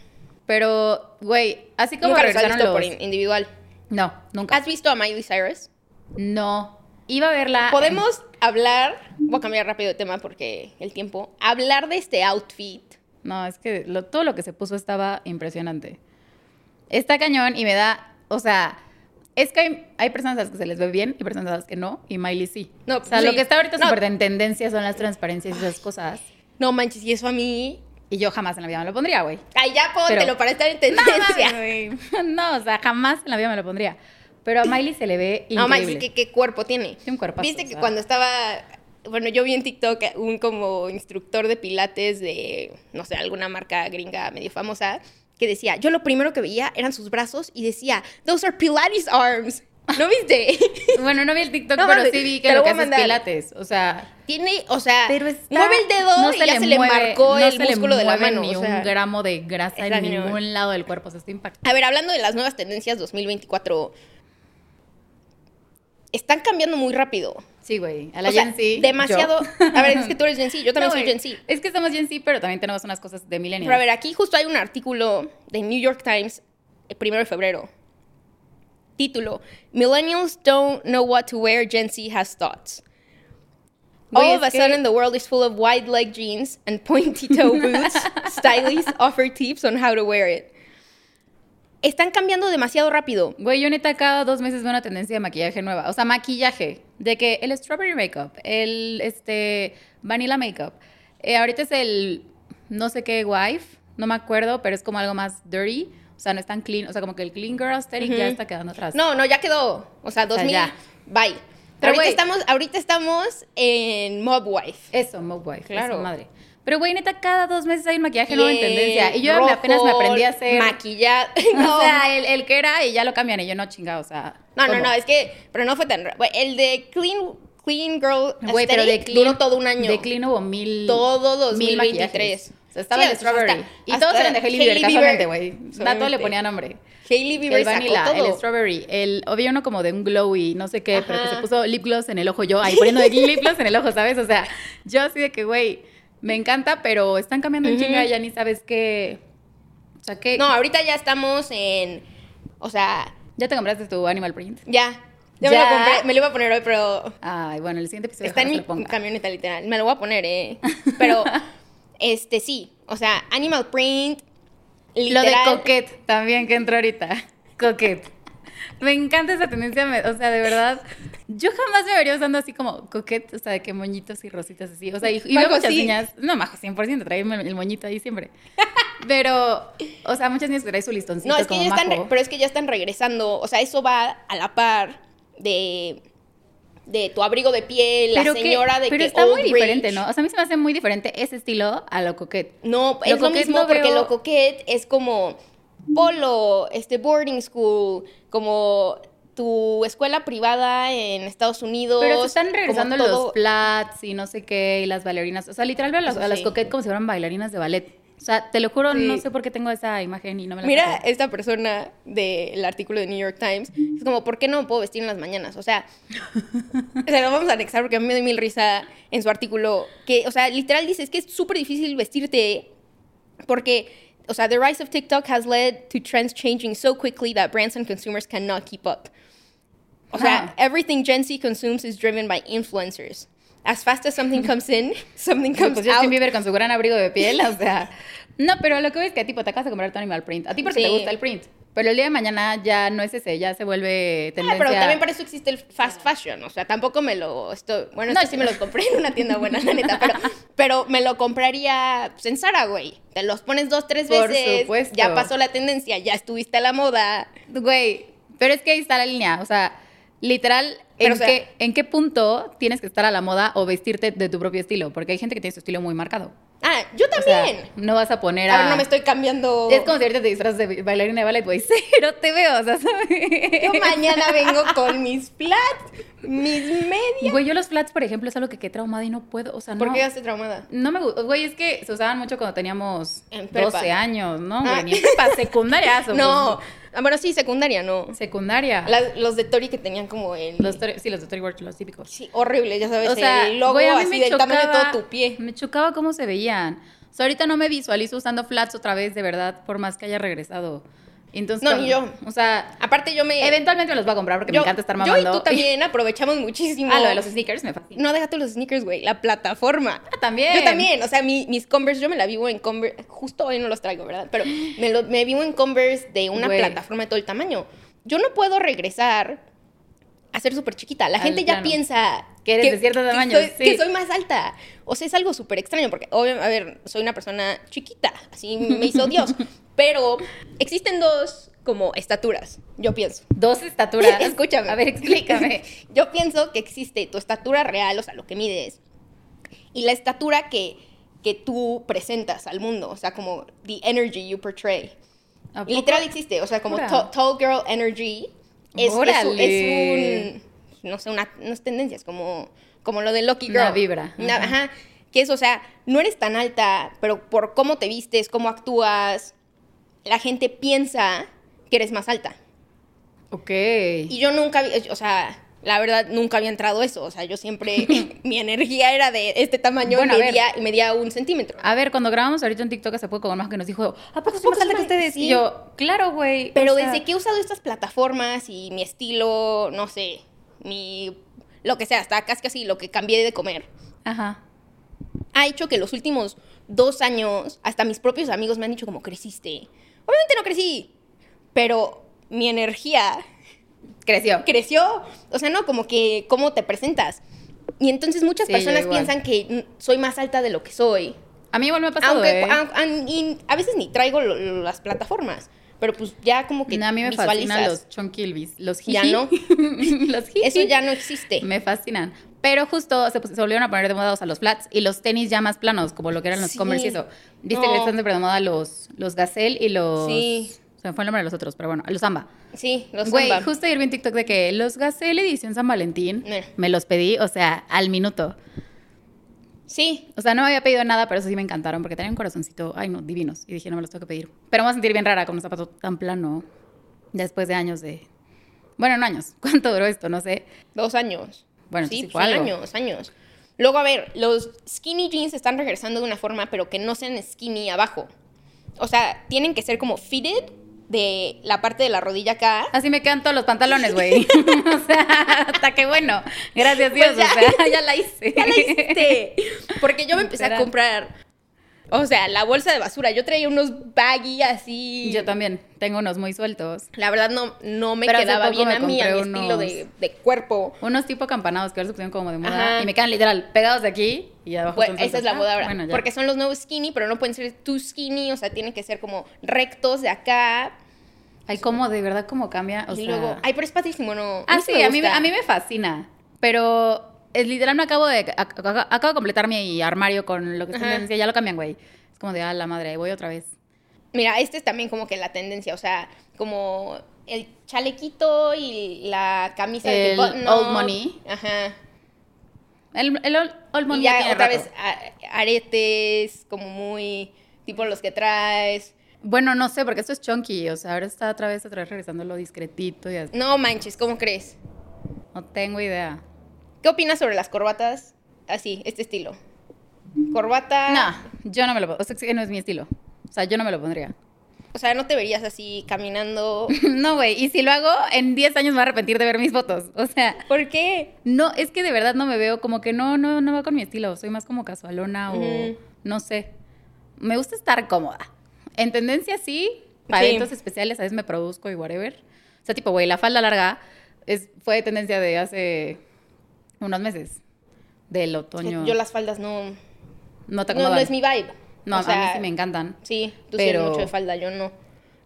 Pero, güey, así como Nunca regresaron los... por in- individual. No, nunca. ¿Has visto a Miley Cyrus? No. Iba a verla... Podemos hablar, voy a cambiar rápido de tema porque el tiempo, hablar de este outfit. No, es que lo- todo lo que se puso estaba impresionante. Está cañón y me da... O sea, es que hay, hay personas a las que se les ve bien y personas a las que no, y Miley sí. No, o sea, sí. lo que está ahorita No. súper en tendencia son las transparencias y esas cosas. No manches, y eso a mí. Y yo jamás en la vida me lo pondría, güey. Ay, ya póntelo Pero- para estar en [LAUGHS] No, tendencia. güey. [LAUGHS] no, o sea, jamás en la vida me lo pondría. Pero a Miley se le ve [LAUGHS] increíble. No manches, ¿qué, qué cuerpo tiene. Tiene un cuerpazo, Viste o que sea. cuando estaba. Bueno, yo vi en TikTok un como instructor de pilates de, no sé, alguna marca gringa medio famosa, que decía, yo lo primero que veía eran sus brazos y decía, those are Pilates arms. ¿No viste? [LAUGHS] Bueno, no vi el TikTok, No, pero sí vi que lo que hace es pilates. O sea, Tiene, o sea, pero está... mueve el dedo no y ya se le marcó no el se le músculo de la mano. ni o sea. un gramo de grasa en ningún lado del cuerpo. O sea, está impactante. A ver, hablando de las nuevas tendencias 2024, están cambiando muy rápido. Sí, güey. A la o sea, Gen Z. demasiado. yo. A ver, es que tú eres Gen Z, yo [LAUGHS] también No, soy. Gen Z. Es que estamos Gen Z, pero también tenemos unas cosas de millennials. Pero a ver, aquí justo hay un artículo de New York Times, el primero de febrero. Título: Millennials don't know what to wear, Gen Z has thoughts. All of a que- sudden, the world is full of wide leg jeans and pointy toe [LAUGHS] boots. Stylists offer tips on how to wear it. Están cambiando demasiado rápido. Güey, yo neta cada dos meses veo una tendencia de maquillaje nueva. O sea, maquillaje. De que el strawberry makeup, el este vanilla makeup. Eh, ahorita es el no sé qué wife, no me acuerdo, pero es como algo más dirty. O sea, no es tan clean. O sea, como que el clean girl aesthetic ya está quedando atrás. No, no, ya quedó. O sea, 2000. ya. Bye. Pero, ahorita, estamos, ahorita estamos en Mob Wife. Eso, mob wife. Claro. Claro. madre. Pero, güey, neta, cada dos meses hay un maquillaje nuevo en tendencia. Y yo me- apenas me rojo, aprendí a hacer. Maquillado. [LAUGHS] [LAUGHS] O sea, el, el que era y ya lo cambian. Y yo no chinga, o sea. No, no, ¿cómo? no, es que, pero no fue tan. El de Clean, clean Girl Güey, pero de clean, duró todo un año. De clean hubo mil. todo mil 2023. maquillajes. O sea, estaba Sí, el strawberry. hasta- y hasta todos eran de Hailey Bieber, casualmente, güey. A todo le ponía nombre. Hailey Bieber El vanilla, sacó todo. el strawberry, el, había uno como de un glowy, no sé qué, pero que Ajá. se puso lip gloss en el ojo yo, ahí poniendo de [LAUGHS] lip gloss en el ojo, ¿sabes? O sea, yo así de que, güey, me encanta, pero están cambiando en Ujú. chinga y ya ni sabes qué. O sea, ¿qué? No, ahorita ya estamos en. O sea, ¿Ya te compraste tu animal print? ya. Ya, me lo compré. Me lo iba a poner hoy, pero Ay, bueno, el siguiente episodio está en mi lo ponga. camioneta literal. Me lo voy a poner, eh. [LAUGHS] Pero, este sí. O sea, Animal Print. Lo Literal. de coquette también que entró ahorita. Coquette. Me encanta esa tendencia, o sea, de verdad. Yo jamás me vería usando así como coquette, o sea, de que moñitos y rositas así. O sea, y, y veo muchas sí. niñas, no, majo, 100%, trae el moñito ahí siempre. Pero, o sea, muchas niñas traen su listoncito No, es que como ya están, majo. pero es que ya están regresando. O sea, eso va a la par de, de tu abrigo de piel, la Pero que- señora de pero que está muy diferente. ¿no? O sea, a mí se me hace muy diferente ese estilo a lo coquette. No, Lo es lo mismo porque veo- lo coquette es como polo, este boarding school, como tu escuela privada en Estados Unidos. Pero se están regresando todo- los flats y no sé qué, y las bailarinas. O sea, literal veo a las, las sí. coquettes como si fueran bailarinas de ballet. O sea, te lo juro, Sí. no sé por qué tengo esa imagen y no me la Mira, esta persona del artículo de New York Times, es como, ¿por qué no me puedo vestir en las mañanas? O sea, [LAUGHS] o sea, lo vamos a anexar porque a mí me dio mil risa en su artículo, que, o sea, literal dice, es que es súper difícil vestirte porque, o sea, the rise of TikTok has led to trends changing so quickly that brands and consumers cannot keep up. O sea, everything Gen Z consumes is driven by influencers. As fast as something comes in, [LAUGHS] something comes pues Justin out. Bieber con su gran abrigo de piel, o sea. [LAUGHS] No, pero lo que ves es que tipo te acabas de comprar tu animal print. A ti porque Sí. te gusta el print. Pero el día de mañana ya no es ese, ya se vuelve Ah, tendencia. pero también para eso existe el fast fashion, o sea, tampoco me lo estoy, bueno, No, no, sí me los compré en una tienda buena, la neta, pero, [LAUGHS] pero me lo compraría pues, en Zara, güey. Te los pones dos, tres Por veces, supuesto. ya pasó la tendencia, ya estuviste a la moda. Güey, pero es que ahí está la línea, o sea, literal, Pero, ¿en, o sea- qué, ¿en qué punto tienes que estar a la moda o vestirte de tu propio estilo? Porque hay gente que tiene su estilo muy marcado. Ah, yo O sea, también. no vas a poner a a... ver, no me estoy cambiando. Es como si ahorita te disfrazas de bailarina de ballet, güey, [LAUGHS] cero te veo, o sea, ¿sabes? Yo mañana vengo con mis flats, mis medias. Güey, yo los flats, por ejemplo, es algo que quedé traumada y no puedo, o sea, no. ¿Por qué quedaste traumada? No me gusta, güey, es que se usaban mucho cuando teníamos En prepa. 12 años, ¿no? Ah. Güey, ni en prepa, [LAUGHS] secundaria. No, ah, bueno, sí, secundaria, no. Secundaria. La- los de Tori que tenían como el... Los Tori- sí, los de Tory Burch, los típicos. Sí, horrible, ya sabes, O sea, el logo mí así del tamaño de todo tu pie. Me chocaba cómo se veían. O sea, ahorita no me visualizo usando flats otra vez, de verdad, por más que haya regresado. Entonces, No, ni yo. O sea, Aparte yo me... eventualmente me los voy a comprar porque yo, me encanta estar Yo mamando. y tú también [LAUGHS] aprovechamos muchísimo. Ah, lo de los sneakers me fascina. No, déjate los sneakers, güey, la plataforma. Ah, también. Yo también, o sea, mi- mis Converse, yo me la vivo en Converse, justo hoy no los traigo, ¿verdad? Pero me, lo- me vivo en Converse de una plataforma de todo el tamaño. Yo no puedo regresar a ser súper chiquita. La Al gente ya plano. piensa Que eres de cierto que tamaño, soy, sí. que soy más alta. O sea, es algo súper extraño porque, obvio, a ver, soy una persona chiquita, así me hizo Dios. [LAUGHS] Pero existen dos como estaturas, yo pienso. Dos estaturas. [LAUGHS] Escúchame. A ver, explícame. [LAUGHS] Yo pienso que existe tu estatura real, o sea, lo que mides, y la estatura que, que tú presentas al mundo, o sea, como the energy you portray. Literal existe, o sea, como tall girl energy es, es, un- Órale. es un, no sé, una, unas tendencias, como, como lo de Lucky Girl. Una vibra. Una- Ajá. ajá. Que es, o sea, no eres tan alta, pero por cómo te vistes, cómo actúas, la gente piensa que eres más alta. Ok. Y yo nunca, vi- o sea, la verdad, nunca había entrado eso. O sea, yo siempre, [LAUGHS] mi energía era de este tamaño Bueno, y medía, y medía un centímetro. A ver, cuando grabamos ahorita en TikTok hace poco con más que nos dijo, ¿a poco soy más alta que ustedes? sí. Y yo, claro, güey. Pero o sea, desde que he usado estas plataformas y mi estilo, no sé, mi, lo que sea, hasta casi casi lo que cambié de comer, Ajá. ha hecho que los últimos dos años, hasta mis propios amigos me han dicho como creciste. Obviamente no crecí, pero mi energía Creció. creció. O sea, no, como que cómo te presentas. Y entonces muchas Sí, personas piensan que soy más alta de lo que soy. A mí igual me ha pasado, Aunque ¿eh? a, a- y a veces ni traigo lo- lo- las plataformas. Pero pues ya como que No, a mí me fascinan los chunky Elvis, los Ya jiji. no. [LAUGHS] los jiji. [LAUGHS] Eso ya no existe. [LAUGHS] Me fascinan. Pero justo se, se volvieron a poner de moda, o sea, los flats y los tenis ya más planos, como lo que eran los Sí. Converse y eso. Viste No. que están de moda los, los Gazelle y los... Sí. Se me fue el nombre de los otros, pero bueno, los Samba. Sí, los Güey, justo ayer vi en TikTok de que los Gazelle edición San Valentín, Eh. me los pedí, o sea, al minuto. Sí, O sea, no me había pedido nada, pero eso sí me encantaron porque tenían un corazoncito, ay no, divinos. Y dije, no me los tengo que pedir. Pero me voy a sentir bien rara con un zapato tan plano después de años de... Bueno, no años. [LAUGHS] ¿Cuánto duró esto? No sé. dos años. Bueno, sí, pues, fue algo. años, años. Luego, a ver, los skinny jeans están regresando de una forma, pero que no sean skinny abajo. O sea, tienen que ser como fitted de la parte de la rodilla acá. Así me quedan todos los pantalones, güey. [LAUGHS] [LAUGHS] o sea, hasta que bueno. Gracias Dios, Pues ya. o sea, [LAUGHS] ya la hice. Ya la hiciste. Porque yo me empecé a comprar, o sea, la bolsa de basura. Yo traía unos baggy así. Yo también tengo unos muy sueltos. La verdad no, no me Pero quedaba bien me a mí, a mi estilo de, de cuerpo. Unos tipo campanados que ahora se pusieron como de moda Ajá. y me quedan literal pegados de aquí y abajo Pues, son esa es la Ah, moda ahora. bueno, ya. porque son los nuevos skinny, pero no pueden ser too skinny, o sea, tienen que ser como rectos de acá. Ay, cómo, de verdad, cómo cambia. O y sea... luego, ay, pero es padrísimo, ¿no? Ah, sí a mí, me- a mí me fascina. Pero literal me acabo de. ac- ac- Acabo de completar mi armario con lo que es Ajá. tendencia. Ya lo cambian, güey. Es como de, ah, la madre, voy otra vez. Mira, este es también como que la tendencia, o sea, como el chalequito y la camisa de El button old money. Ajá. El, el old, old money y ya ya tiene otra rato. vez a- aretes, como muy tipo los que traes. Bueno, no sé, porque esto es chunky. O sea, ahora está otra vez, otra vez regresando lo discretito y así. No manches, ¿cómo crees? No tengo idea. ¿Qué opinas sobre las corbatas? Así, este estilo. Corbata. No, yo no me lo pongo. O sea, no es mi estilo. O sea, yo no me lo pondría. O sea, no te verías así caminando. [LAUGHS] no, güey. Y si lo hago, en 10 años me voy a arrepentir de ver mis fotos. O sea, ¿Por qué? no, es que de verdad no me veo como que no, no, no va con mi estilo. Soy más como casualona o no sé. Me gusta estar cómoda. En tendencia sí, para Sí. eventos especiales a veces me produzco y whatever. O sea, tipo, güey, la falda larga es, fue tendencia de hace unos meses. Del otoño. Yo las faldas no. no te No, no acomodan. es mi vibe. No, O a mí sea, sí me encantan. Sí, tú Pero- eres mucho de falda, yo no.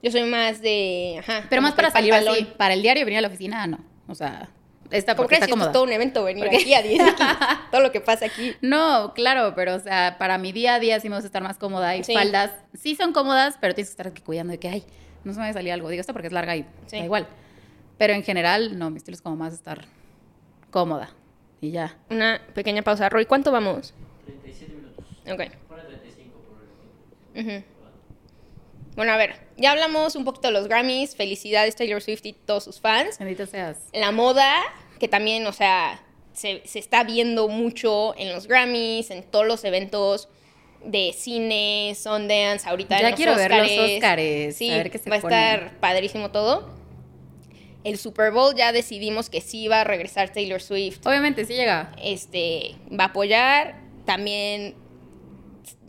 Yo soy más de. Ajá. Pero más para salir así. Para el diario venir a la oficina, no. O sea, está ¿Cómo porque está esto cómoda. es todo un evento venir Porque- aquí a 10X? [LAUGHS] todo lo que pasa aquí. No, claro, pero o sea, para mi día a día sí me gusta estar más cómoda y Sí. faldas sí son cómodas, pero tienes que estar aquí cuidando de que, ay, no se me vaya a salir algo. Digo esto porque es larga y Sí. da igual. Pero en general, no, mi estilo es como más estar cómoda y ya. Una pequeña pausa. Roy, ¿cuánto vamos? 37 minutos. Ok. Pone 35 por el Ujú. Bueno, a ver, ya hablamos un poquito de los Grammys. Felicidades Taylor Swift y todos sus fans. Bendito seas. La moda, que también, o sea, se, se está viendo mucho en los Grammys, en todos los eventos de cine, Sundance, ahorita Ya en los quiero ver los. Óscares, Sí, a ver qué se va a estar padrísimo todo. El Super Bowl ya decidimos que sí va a regresar Taylor Swift. Obviamente sí llega. Este, va a apoyar. También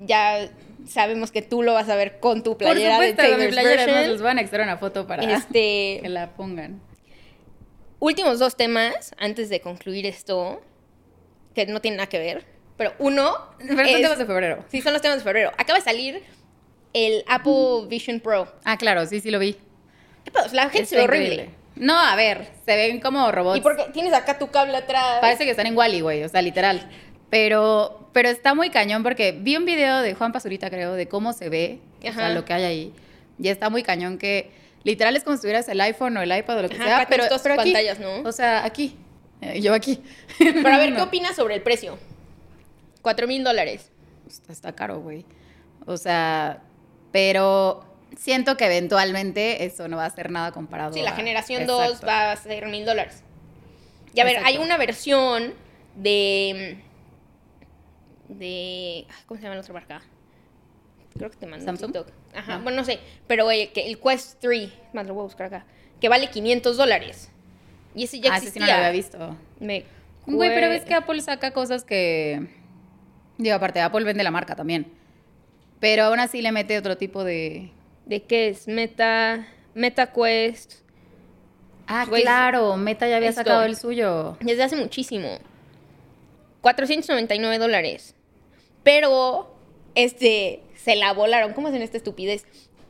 ya sabemos que tú lo vas a ver con tu Por playera supuesto, de con mi Taylor's playera les van a extraer una foto para Este, [LAUGHS] que la pongan. últimos dos temas antes de concluir esto, que no tienen nada que ver, pero uno. Pero son temas de febrero. Sí, son los temas de febrero. Acaba de salir el Apple Vision Pro. Ah, claro, sí, sí lo vi. ¿Qué? La gente se Está ve increíble. horrible. No, a ver, se ven como robots. Y porque tienes acá tu cable atrás. Parece que están en Wally, güey, o sea, literal. Pero, pero está muy cañón porque vi un video de Juan Pazurita, creo, de cómo se ve, o sea, Ajá. lo que hay ahí. Y está muy cañón que literal es como si tuvieras el iPhone o el iPad o lo que Ajá, sea, pero, pero aquí, pantallas, ¿no? O sea, aquí. Eh, yo aquí. [LAUGHS] Pero a ver, [LAUGHS] ¿qué opinas sobre el precio? Cuatro mil dólares. Está, está caro, güey. O sea, pero siento que eventualmente eso no va a ser nada comparado Sí, la a- generación 2 Exacto. va a ser mil dólares. Y a ver, Exacto. hay una versión de. de. ay, ¿Cómo se llama la otra marca? Creo que te mandé un ¿Samsung? TikTok. Ajá, bueno, no sé. Pero el, que, el Quest 3, más lo voy a buscar acá, que vale 500 dólares. Y ese ya ah, ese sí existía. no lo había visto. Me Güey, pero ves que Apple saca cosas que. Digo, aparte, Apple vende la marca también. Pero aún así le mete otro tipo de. ¿De qué es? Meta. Meta Quest. Ah, claro, Meta ya había esto. sacado el suyo. Desde hace muchísimo. 499 dólares. Pero, este, se la volaron. ¿Cómo hacen esta estupidez?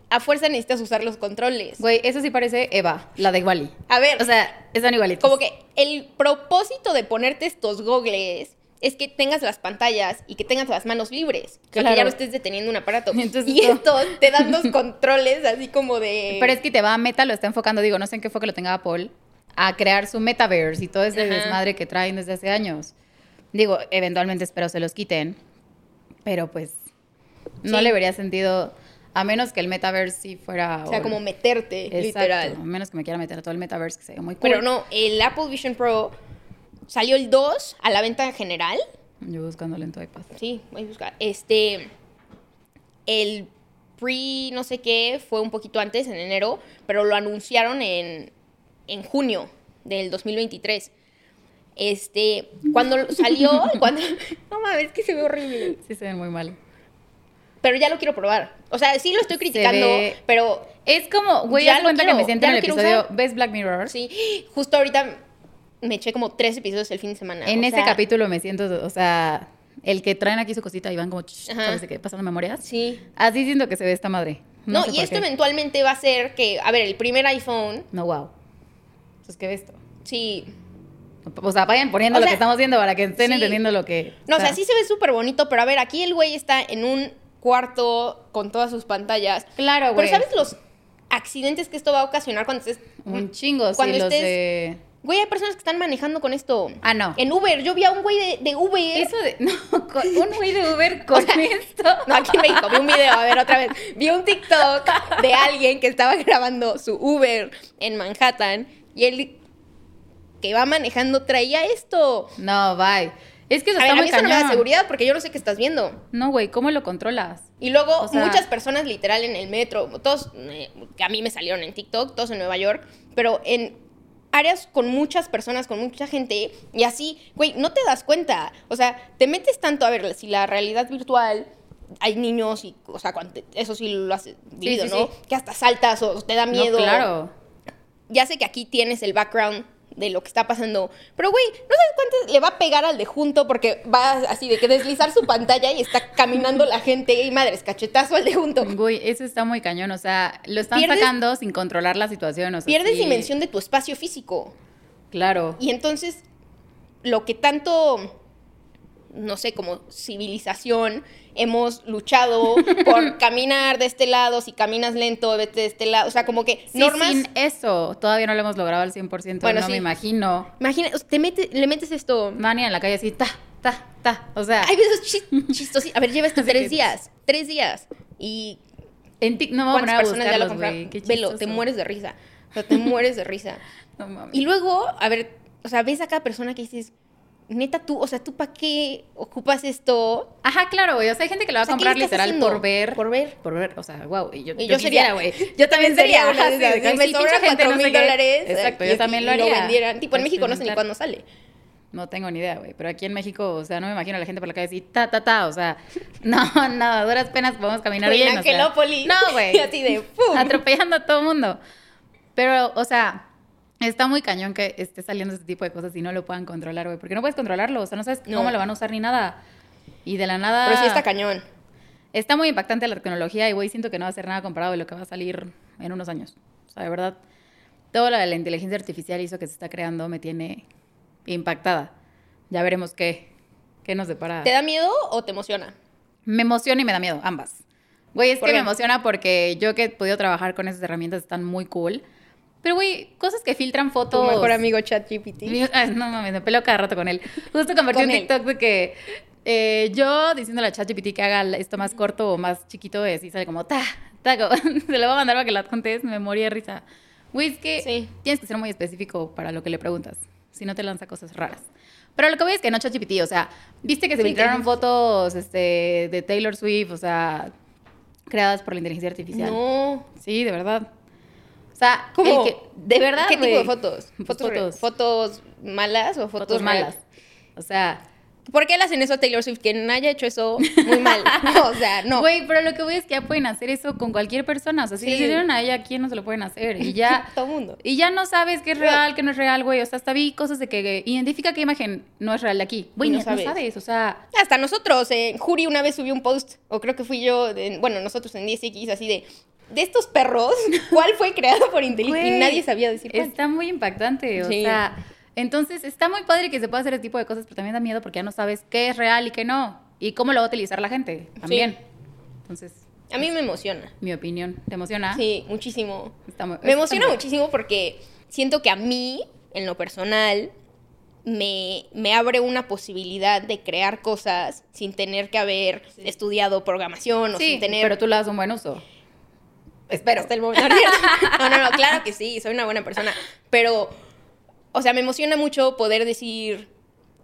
A fuerza necesitas usar los controles. Güey, eso sí parece Eva, la de Wally. A ver, O sea, están igualitos. como que el propósito de ponerte estos gogles es que tengas las pantallas y que tengas las manos libres. O sea, que Claro. ya no estés deteniendo un aparato. [LAUGHS] Entonces, y esto- te dan los controles así como de... Pero es que te va a Meta, lo está enfocando, digo, no sé en qué fue que lo tenga Apple, a crear su metaverse y todo ese Ajá. desmadre que traen desde hace años. Digo, eventualmente espero se los quiten, pero pues no Sí. le vería sentido, a menos que el metaverse sí fuera... o sea, como meterte, Exacto, literal. A menos que me quiera meter a todo el metaverse, que se ve muy cool. Pero no, el Apple Vision Pro salió el 2 a la venta en general. Yo buscándolo en tu iPad. Sí, voy a buscar. Este. El pre no sé qué fue un poquito antes, en enero, pero lo anunciaron en, en junio del 2023. Este, cuando salió, [LAUGHS] cuando, no mames, es que se ve horrible. Sí se ven muy mal. Pero ya lo quiero probar. O sea, sí lo estoy criticando, ve- pero Es como, güey, Ya cuenta que me siento en el episodio, usar. ¿ves Black Mirror? sí, justo ahorita me eché como tres episodios el fin de semana. En ese sea, capítulo me siento, o sea, el que traen aquí su cosita y van como. ¿sabes de qué? Pasando memorias. Sí. Así siento que se ve esta madre. No, sé y esto qué. eventualmente va a ser que, a ver, el primer iPhone, No, wow. Entonces, ¿qué ves esto? sí, O sea, vayan poniendo O lo sea, que estamos viendo para que estén sí. entendiendo lo que... No, o sea, sí se ve súper bonito, pero a ver, aquí el güey está en un cuarto con todas sus pantallas. Claro, güey. Pero ¿sabes los accidentes que esto va a ocasionar cuando estés... Un chingo, sí, Cuando los estés- de... Güey, hay personas que están manejando con esto. Ah, no. En Uber, yo vi a un güey de, de Uber. Eso de... No, con un güey de Uber [LAUGHS] con esto. [LAUGHS] No, aquí en México, vi un video, a ver, otra vez. Vi un TikTok de alguien que estaba grabando su Uber en Manhattan y él que va manejando traía esto. No, bye. Es que eso A está ver, a muy mí eso no me da cañón. seguridad porque yo no sé qué estás viendo. No, güey, ¿cómo lo controlas? Y luego O sea- muchas personas literal en el metro, todos eh, que a mí me salieron en TikTok, todos en Nueva York, pero en áreas con muchas personas, con mucha gente, y así, güey, no te das cuenta. O sea, te metes tanto a ver si la realidad virtual hay niños y, o sea, te- eso sí lo has vivido, sí, ¿no? sí. Que hasta saltas o te da No, miedo. claro. Ya sé que aquí tienes el background de lo que está pasando, pero güey, no sabes cuánto le va a pegar al de junto porque va así de que deslizar su pantalla y está caminando la gente y madres, cachetazo al de junto. Güey, eso está muy cañón. O sea, lo están Pierdes- sacando sin controlar la situación. O sea, Pierdes sí. dimensión de tu espacio físico. Claro. Y entonces, lo que tanto, no sé, como civilización, hemos luchado [LAUGHS] por [LAUGHS] caminar de este lado, si caminas lento, vete de este lado. O sea, como que Sí, normas. sin eso, todavía no lo hemos logrado al 100%. Bueno, no sí. me imagino. Imagina, te metes, le metes esto. Mani en la calle así, ta, ta, ta. O sea, Hay veces chis- [LAUGHS] chistosos. A ver, lleva estos Así tres días. Tres días. Y en Tik no me voy a ¿cuántas poner a personas ya lo buscarlos, compraron? güey. Qué Velo, te mueres de risa. O sea, te mueres de risa. No mames. Y luego, a ver, o sea, ves a cada persona que dices, neta tú, o sea, ¿tú para qué ocupas esto? Ajá, claro, güey. O sea, hay gente que lo va O sea, a ¿qué comprar literal haciendo? por ver. Por ver. Por ver. O sea, wow. Y yo, Y yo yo sería- güey. yo también sería una de esas. Si me "Ay, sí, sobran pinche gente, cuatro no sé mil qué". dólares. Exacto, yo también lo haría. lo vendieran. Tipo, en México no sé ni cuándo sale. No tengo ni idea, güey. Pero aquí en México, o sea, no me imagino a la gente por la calle así, ta, ta, ta. O sea, [LAUGHS] no, nada, a duras penas podemos caminar bien. en o sea. Angelópolis. No, güey. Y [LAUGHS] así de, ¡pum! Atropellando a todo el mundo. Pero, o sea, está muy cañón que esté saliendo este tipo de cosas y no lo puedan controlar, güey. Porque no puedes controlarlo. O sea, no sabes No. cómo lo van a usar ni nada. Y de la nada. Pero sí está cañón. Está muy impactante la tecnología y, güey, siento que no va a ser nada comparado de lo que va a salir en unos años. O sea, de verdad, todo lo de la inteligencia artificial y eso que se está creando me tiene impactada. Ya veremos qué, qué nos depara. ¿Te da miedo o te emociona? Me emociona y me da miedo, ambas. Güey, es ¿Por que me emociona porque yo que he podido trabajar con esas herramientas están muy cool. Pero, güey, cosas que filtran Tu fotos. mejor amigo ChatGPT. No mames, me peleo cada rato con él. Justo compartí un. TikTok de que eh, yo diciéndole a ChatGPT que haga esto más corto o más chiquito, y así sale como ta, ta, como- [LAUGHS] se lo voy a mandar para que la adjuntes, me morí de risa. Güey, es que Sí. tienes que ser muy específico para lo que le preguntas, si no te lanza cosas raras. Pero lo que voy es que no ChatGPT, o sea, viste que se Sí, filtraron que- fotos este, de Taylor Swift, o sea, creadas por la inteligencia artificial. No. Sí, de verdad. O sea, ¿Cómo? que- de verdad, ¿Qué tipo de fotos? Pues ¿Fotos, fotos. fotos malas o fotos, fotos malas. O sea, ¿Por qué le hacen eso a Taylor Swift? Quien haya hecho eso, muy mal. [LAUGHS] o sea, no. güey, pero lo que voy es que ya pueden hacer eso con cualquier persona. O sea, si Sí. le hicieron a ella, ¿a quién no se lo pueden hacer? Y ya. [LAUGHS] Todo mundo. Y ya no sabes qué es real, qué no es real, güey. O sea, hasta vi cosas de que identifica qué imagen no es real de aquí. Güey, no, no sabes. sabes. O sea, Hasta nosotros, eh, Juri una vez subió un post, o creo que fui yo, de- bueno, nosotros en 10X, así de, de estos perros, [LAUGHS] ¿cuál fue creado por inteligencia? Y güey, nadie sabía decir cuál. Está muy impactante. O Sí. sea, entonces está muy padre que se pueda hacer ese tipo de cosas, pero también da miedo porque ya no sabes qué es real y qué no. Y cómo lo va a utilizar la gente también. Entonces, A mí me emociona. mi opinión. ¿Te emociona? Sí, muchísimo. Está muy- Me emociona muy- muchísimo porque siento que a mí, en lo personal, me, me abre una posibilidad de crear cosas sin tener que haber estudiado programación o Sí, sin tener... pero tú le das un buen uso. Espero. Hasta el momento. [LAUGHS] No, no, no, claro que sí, soy una buena persona. Pero, o sea, me emociona mucho poder decir,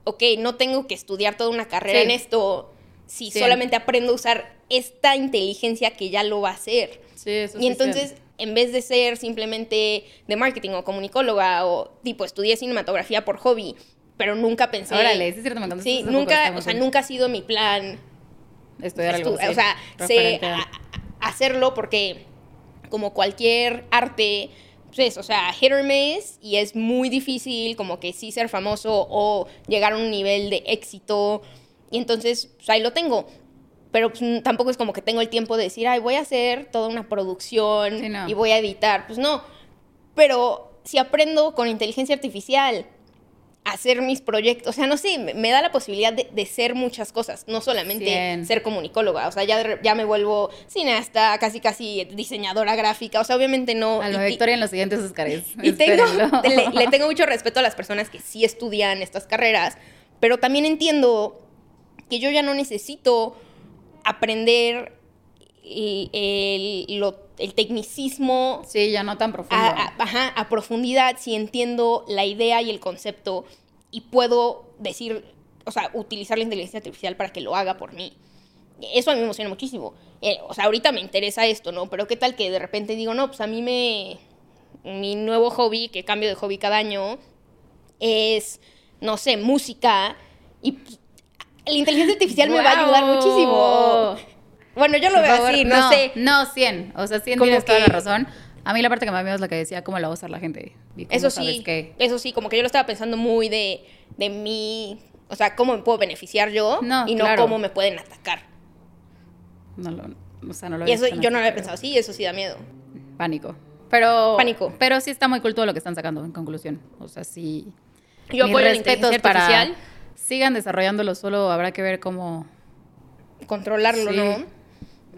ok, no tengo que estudiar toda una carrera Sí. en esto si Sí. solamente aprendo a usar esta inteligencia que ya lo va a hacer. Sí, eso Y entonces, en vez de ser simplemente de marketing o comunicóloga o tipo estudié cinematografía por hobby, pero nunca pensé... Órale, es cierto, me Sí, nunca, o sea, nunca ha sido mi plan estudiar algo. estu- o sea, sé a- hacerlo porque como cualquier arte, pues, o sea, hit or miss y es muy difícil como que sí ser famoso o llegar a un nivel de éxito y entonces pues, ahí lo tengo. Pero pues, tampoco es como que tengo el tiempo de decir, ay, voy a hacer toda una producción Sí, no. y voy a editar. Pues no. Pero si aprendo con inteligencia artificial hacer mis proyectos, o sea, no sé, me, da la posibilidad de, de ser muchas cosas, no solamente ser comunicóloga, o sea, ya, ya me vuelvo cineasta, casi casi diseñadora gráfica, o sea, obviamente no. Alma y- Victoria en los siguientes Óscares. [LAUGHS] y tengo, le, le tengo mucho respeto a las personas que sí estudian estas carreras, pero también entiendo que yo ya no necesito aprender el, el- lo- el tecnicismo Sí, ya no tan profundo. a, a- ajá, a profundidad si entiendo la idea y el concepto y puedo decir, o sea, utilizar la inteligencia artificial para que lo haga por mí. Eso a mí me emociona muchísimo. Eh, o sea, ahorita me interesa esto, ¿no? Pero qué tal que de repente digo, no, pues a mí me... Mi nuevo hobby, que cambio de hobby cada año, es, no sé, música. Y pues, la inteligencia artificial me va a ayudar muchísimo. Bueno, yo lo Por veo favor, así, no, sé. No, 100. O sea, 100 Como tienes toda la que- razón. A mí la parte que más me es la que decía cómo la va a usar la gente. Eso sabes sí, que- eso sí, como que yo lo estaba pensando muy de, de mí, o sea, cómo me puedo beneficiar yo No, y no claro. cómo me pueden atacar. No lo, o sea, no lo Y había eso yo no lo había pensado así, eso sí da miedo. Pánico. Pero. Pánico. Pero sí está muy cool todo lo que están sacando, en conclusión. O sea, sí. Yo apoyo la inteligencia para. artificial, Sigan desarrollándolo, solo habrá que ver cómo. controlarlo, Sí. ¿no?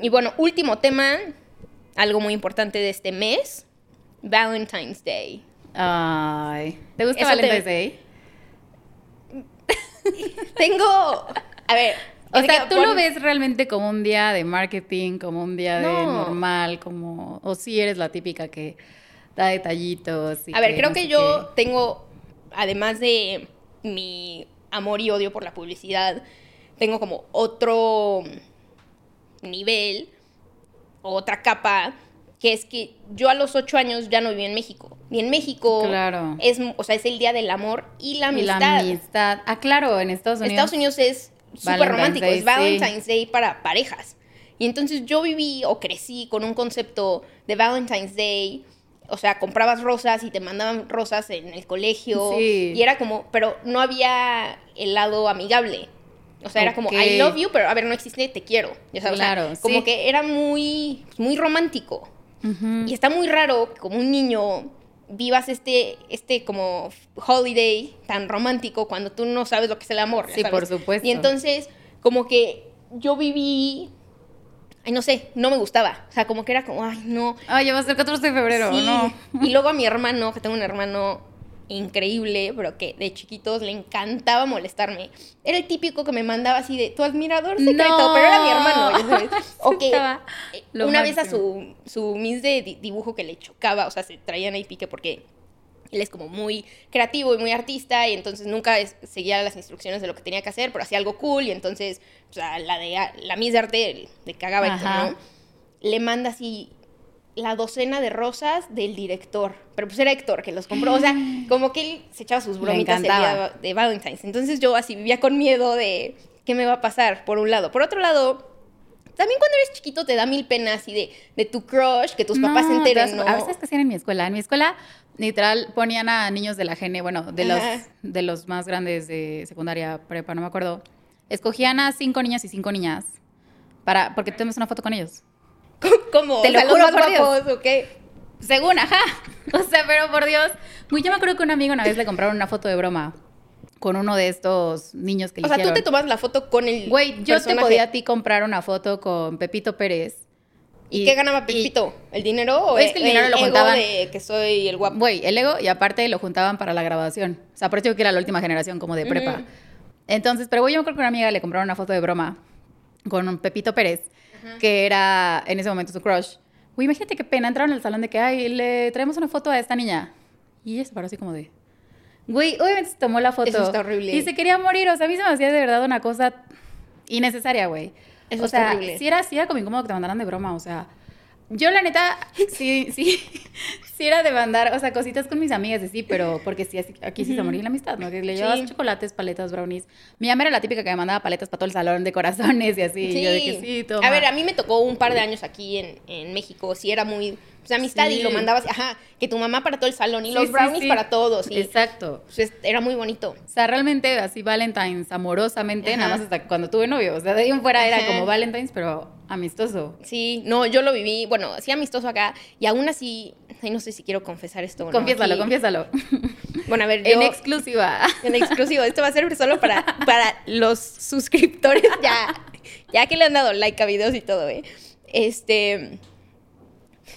Y bueno, último tema, algo muy importante de este mes, Valentine's Day. Ay. ¿Te gusta Eso Valentine's te- Day? [LAUGHS] Tengo, a ver, O sea, ¿tú lo ves realmente como un día de marketing, como un día de No. normal, como... O si eres la típica que da detallitos y A ver, creo no que yo tengo, además de mi amor y odio por la publicidad, tengo como otro nivel, otra capa, que es que yo a los ocho años ya no viví en México. Y en México Claro. es, o sea, es el día del amor y la amistad. la amistad. Ah, claro, en Estados Unidos. Estados Unidos es súper romántico, Day, es Valentine's Day para parejas. Y entonces yo viví o crecí con un concepto de Valentine's Day, o sea, comprabas rosas y te mandaban rosas en el colegio. Sí. Y era como, pero no había el lado amigable. O sea, era como. I love you, pero a ver, no existe, te quiero. Ya sabes, o sea, Claro, como sí. que era muy, muy romántico. Y está muy raro que como un niño vivas este, este como holiday tan romántico cuando tú no sabes lo que es el amor. Sí, sabes. por supuesto. Y entonces, como que yo viví, ay, no sé, no me gustaba. O sea, como que era como, ay, no. Ay, ya va a ser 14 de febrero, Sí. ¿no? Y luego a mi hermano, que tengo un hermano increíble, pero que de chiquitos le encantaba molestarme. Era el típico que me mandaba así de tu admirador secreto, No. pero era mi hermano, ya sabes. [LAUGHS] O que eh, una vez a su, su miss de di- dibujo que le chocaba, o sea, se traían ahí pique porque él es como muy creativo y muy artista y entonces nunca es- seguía las instrucciones de lo que tenía que hacer, pero hacía algo cool y entonces, o sea, la de la miss de arte le cagaba y todo. ¿no? Le manda así la docena de rosas del director, pero pues era Héctor que los compró, o sea, [GASPS] como que él se echaba sus bromitas el día encantaba. de Valentine's. Entonces yo así vivía con miedo de qué me va a pasar, por un lado. Por otro lado, también cuando eres chiquito te da mil penas y de, de tu crush, que tus papás se enteren, A veces que hacían en mi escuela. En mi escuela, literal, ponían a niños de la gene, bueno, de los, de los más grandes de secundaria, prepa, no me acuerdo. Escogían a cinco niñas y cinco niñas para, porque tenemos una foto con ellos. [LAUGHS] ¿Cómo? Te O lo sea, los juro más por Dios. ¿o qué? Según, ajá. [LAUGHS] O sea, pero por Dios. Güey, yo me acuerdo que un amigo una vez le compraron una foto de broma con uno de estos niños que O sea, tú te tomas la foto con el Güey, yo te podía a ti comprar una foto con Pepito Pérez. ¿Y, qué ganaba y- Pepito? ¿El dinero o Es que el dinero lo ego juntaban. de que soy el guapo? Güey, el ego y aparte lo juntaban para la grabación. O sea, aparte que era la última generación como de prepa. Entonces, pero güey, yo creo que una amiga le compraron una foto de broma con un Pepito Pérez, que era en ese momento su crush. Güey, imagínate qué pena. Entraron al salón de que, ay, le traemos una foto a esta niña. Y ella se paró así como de... Güey, obviamente se tomó la foto. Eso está horrible. Y se quería morir. O sea, a mí se me hacía de verdad una cosa innecesaria, güey. Eso o está sea, horrible. sí era, sí era como incómodo que te mandaran de broma, o sea... Yo, la neta, sí, sí, [LAUGHS] sí era de mandar, o sea, cositas con mis amigas, sí, pero porque sí, así- aquí sí se moría la amistad, ¿no? Que le llevabas Sí. chocolates, paletas, brownies. Mi mamá era la típica que me mandaba paletas para todo el salón de corazones y así. y yo de que sí, toma. A ver, a mí me tocó un par de años aquí en, en México. Sí, era muy. Pues amistad y lo mandabas. Ajá, que tu mamá para todo el salón y Sí, los brownies sí. para todos. Y, Exacto. pues, es- era muy bonito. O sea, realmente así Valentine's amorosamente, Ajá. nada más hasta cuando tuve novio. O sea, de ahí en fuera era como Valentine's, pero amistoso. Sí, no, yo lo viví, bueno, sí amistoso acá. Y aún así, ay, no sé si quiero confesar esto. o no, confiésalo, aquí. confiésalo. [LAUGHS] Bueno, a ver, en exclusiva. [LAUGHS] En exclusivo, esto va a ser solo para, para los suscriptores ya, ya que le han dado like a videos y todo, ¿eh? Este...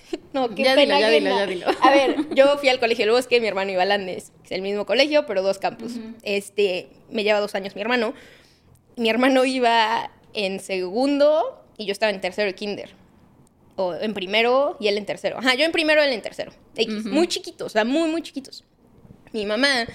[LAUGHS] No, qué Ya pena dilo, ya dilo, ya dilo. A ver, [LAUGHS] yo fui al colegio del bosque, mi hermano iba a Landes, que es el mismo colegio, pero dos campus. Este, me lleva dos años mi hermano. Mi hermano iba en segundo y yo estaba en tercero de kinder. O en primero y él en tercero. Ajá, yo en primero, él en tercero. X, Muy chiquitos, o sea, muy, muy chiquitos. Mi mamá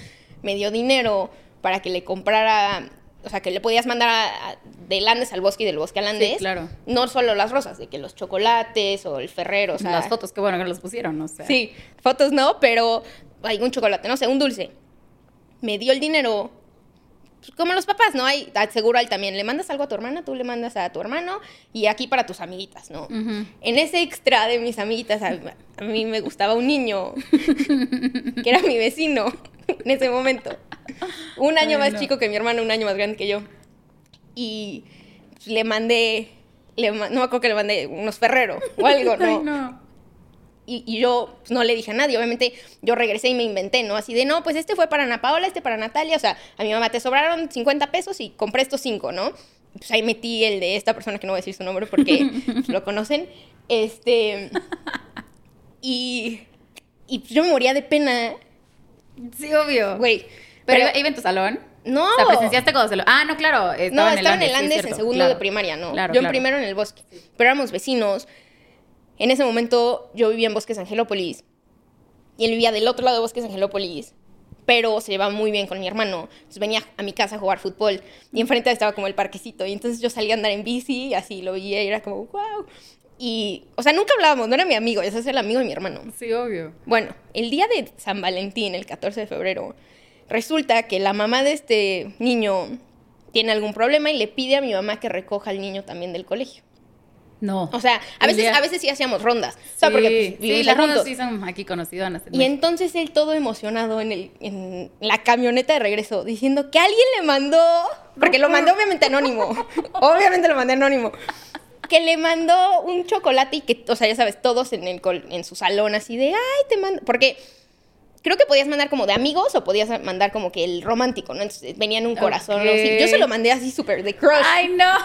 me dio dinero para que le comprara, o sea, que le podías mandar a- a- de Landes al bosque y del bosque a Landes. Sí, claro. No solo las rosas, de que los chocolates o el ferrero, o sea. Las fotos, qué bueno que los pusieron, o sea. Sí, fotos no, pero hay un chocolate, no sé, un dulce. Me dio el dinero pues, como los papás, ¿no? Hay, seguro él también, le mandas algo a tu hermana, tú le mandas a tu hermano y aquí para tus amiguitas, ¿no? Ujú. En ese extra de mis amiguitas, a, a mí me gustaba un niño [LAUGHS] que era mi vecino en ese momento. [LAUGHS] Un año Ay, más no. chico que mi hermano, un año más grande que yo. Y pues, le mandé, le no me acuerdo que le mandé unos Ferrero o algo, [LAUGHS] ¿no? Ay, no. Y, y yo pues, no le dije a nadie, obviamente yo regresé y me inventé, ¿no? Así de, no, pues este fue para Ana Paola, este para Natalia, o sea, a mi mamá te sobraron 50 pesos y compré estos 5, ¿no? Pues ahí metí el de esta persona que no voy a decir su nombre porque pues, [LAUGHS] lo conocen. Este. Y. Y yo me moría de pena, Sí, obvio. güey. Pero, Pero, iba en tu salón. no. O sea, presenciaste cuando se lo. Ah, no, claro. No, Estaba estaba en el sí, Andes en cierto, segundo claro. de primaria, ¿no? Claro, yo en claro. primero en el bosque. Pero éramos vecinos. En ese momento yo vivía en Bosques Angelópolis. Y él vivía del otro lado de Bosques Angelópolis. Pero se llevaba muy bien con mi hermano. Entonces venía a mi casa a jugar fútbol. Y enfrente estaba como el parquecito. Y entonces yo salía a andar en bici y así lo veía y era como, wow. Y, o sea, nunca hablábamos, no era mi amigo, ese es el amigo de mi hermano. Sí, obvio. Bueno, el día de San Valentín, el 14 de febrero, resulta que la mamá de este niño tiene algún problema y le pide a mi mamá que recoja al niño también del colegio. No. O sea, a veces, día- a veces sí hacíamos rondas. O sea, Sí, porque pues, sí, las rondas juntos. sí son aquí conocidas. Y entonces él todo emocionado en, el, en la camioneta de regreso, diciendo que alguien le mandó, porque lo mandó obviamente anónimo, [LAUGHS] obviamente lo mandé anónimo, que le mandó un chocolate y que, o sea, ya sabes, todos en, el, col- en su salón así de, ay, te mando, porque creo que podías mandar como de amigos o podías mandar como que el romántico, ¿no? Entonces venía en un corazón, ¿no? Sí, yo se lo mandé así súper de crush. Ay, no. [LAUGHS]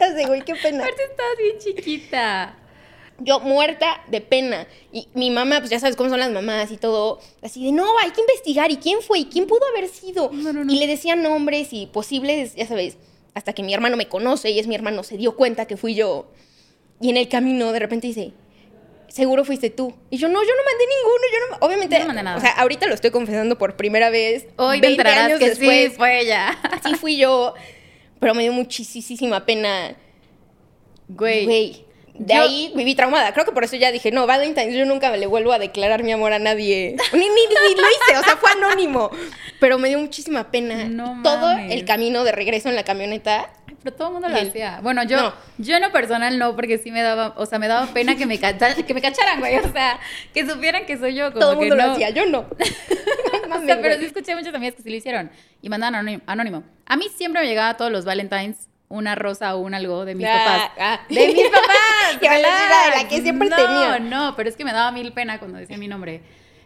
Así, güey, qué pena. Aparte estabas bien chiquita. Yo muerta de pena. Y mi mamá, pues ya sabes cómo son las mamás y todo. Así de, no, hay que investigar. ¿Y quién fue? ¿Y quién pudo haber sido? No, no, no. Y le decían nombres y posibles, ya sabes. Hasta que mi hermano me conoce y es mi hermano, se dio cuenta que fui yo. Y en el camino de repente dice, seguro fuiste tú. Y yo, no, yo no mandé ninguno. Yo no, obviamente, Yo no mandé nada. o sea, ahorita lo estoy confesando por primera vez. Hoy te 20 enterarás años que después. sí fue ella. sí fui yo. Pero me dio muchísima pena. Güey. Güey. De yo- ahí viví traumada. Creo que por eso ya dije, no, Valentine's, yo nunca le vuelvo a declarar mi amor a nadie. Ni, ni, ni lo hice, o sea, fue anónimo. Pero me dio muchísima pena. No Todo mames. el camino de regreso en la camioneta. Pero todo el mundo lo él- hacía. Bueno, yo, No. yo en lo personal no, porque sí me daba, o sea, me daba pena que me, cacha- que me cacharan, güey. O sea, que supieran que soy yo. Como todo el mundo no. lo hacía, yo [LAUGHS] [LAUGHS] no. O sea, pero sí escuché muchas amigas que sí lo hicieron y mandaban anónimo. A mí siempre me llegaba todos los Valentines una rosa o un algo de mis Ah, papás. ah. De mis [LAUGHS] papás. Que de la que siempre no, tenía. No, pero es que me daba mil pena cuando decía mi nombre.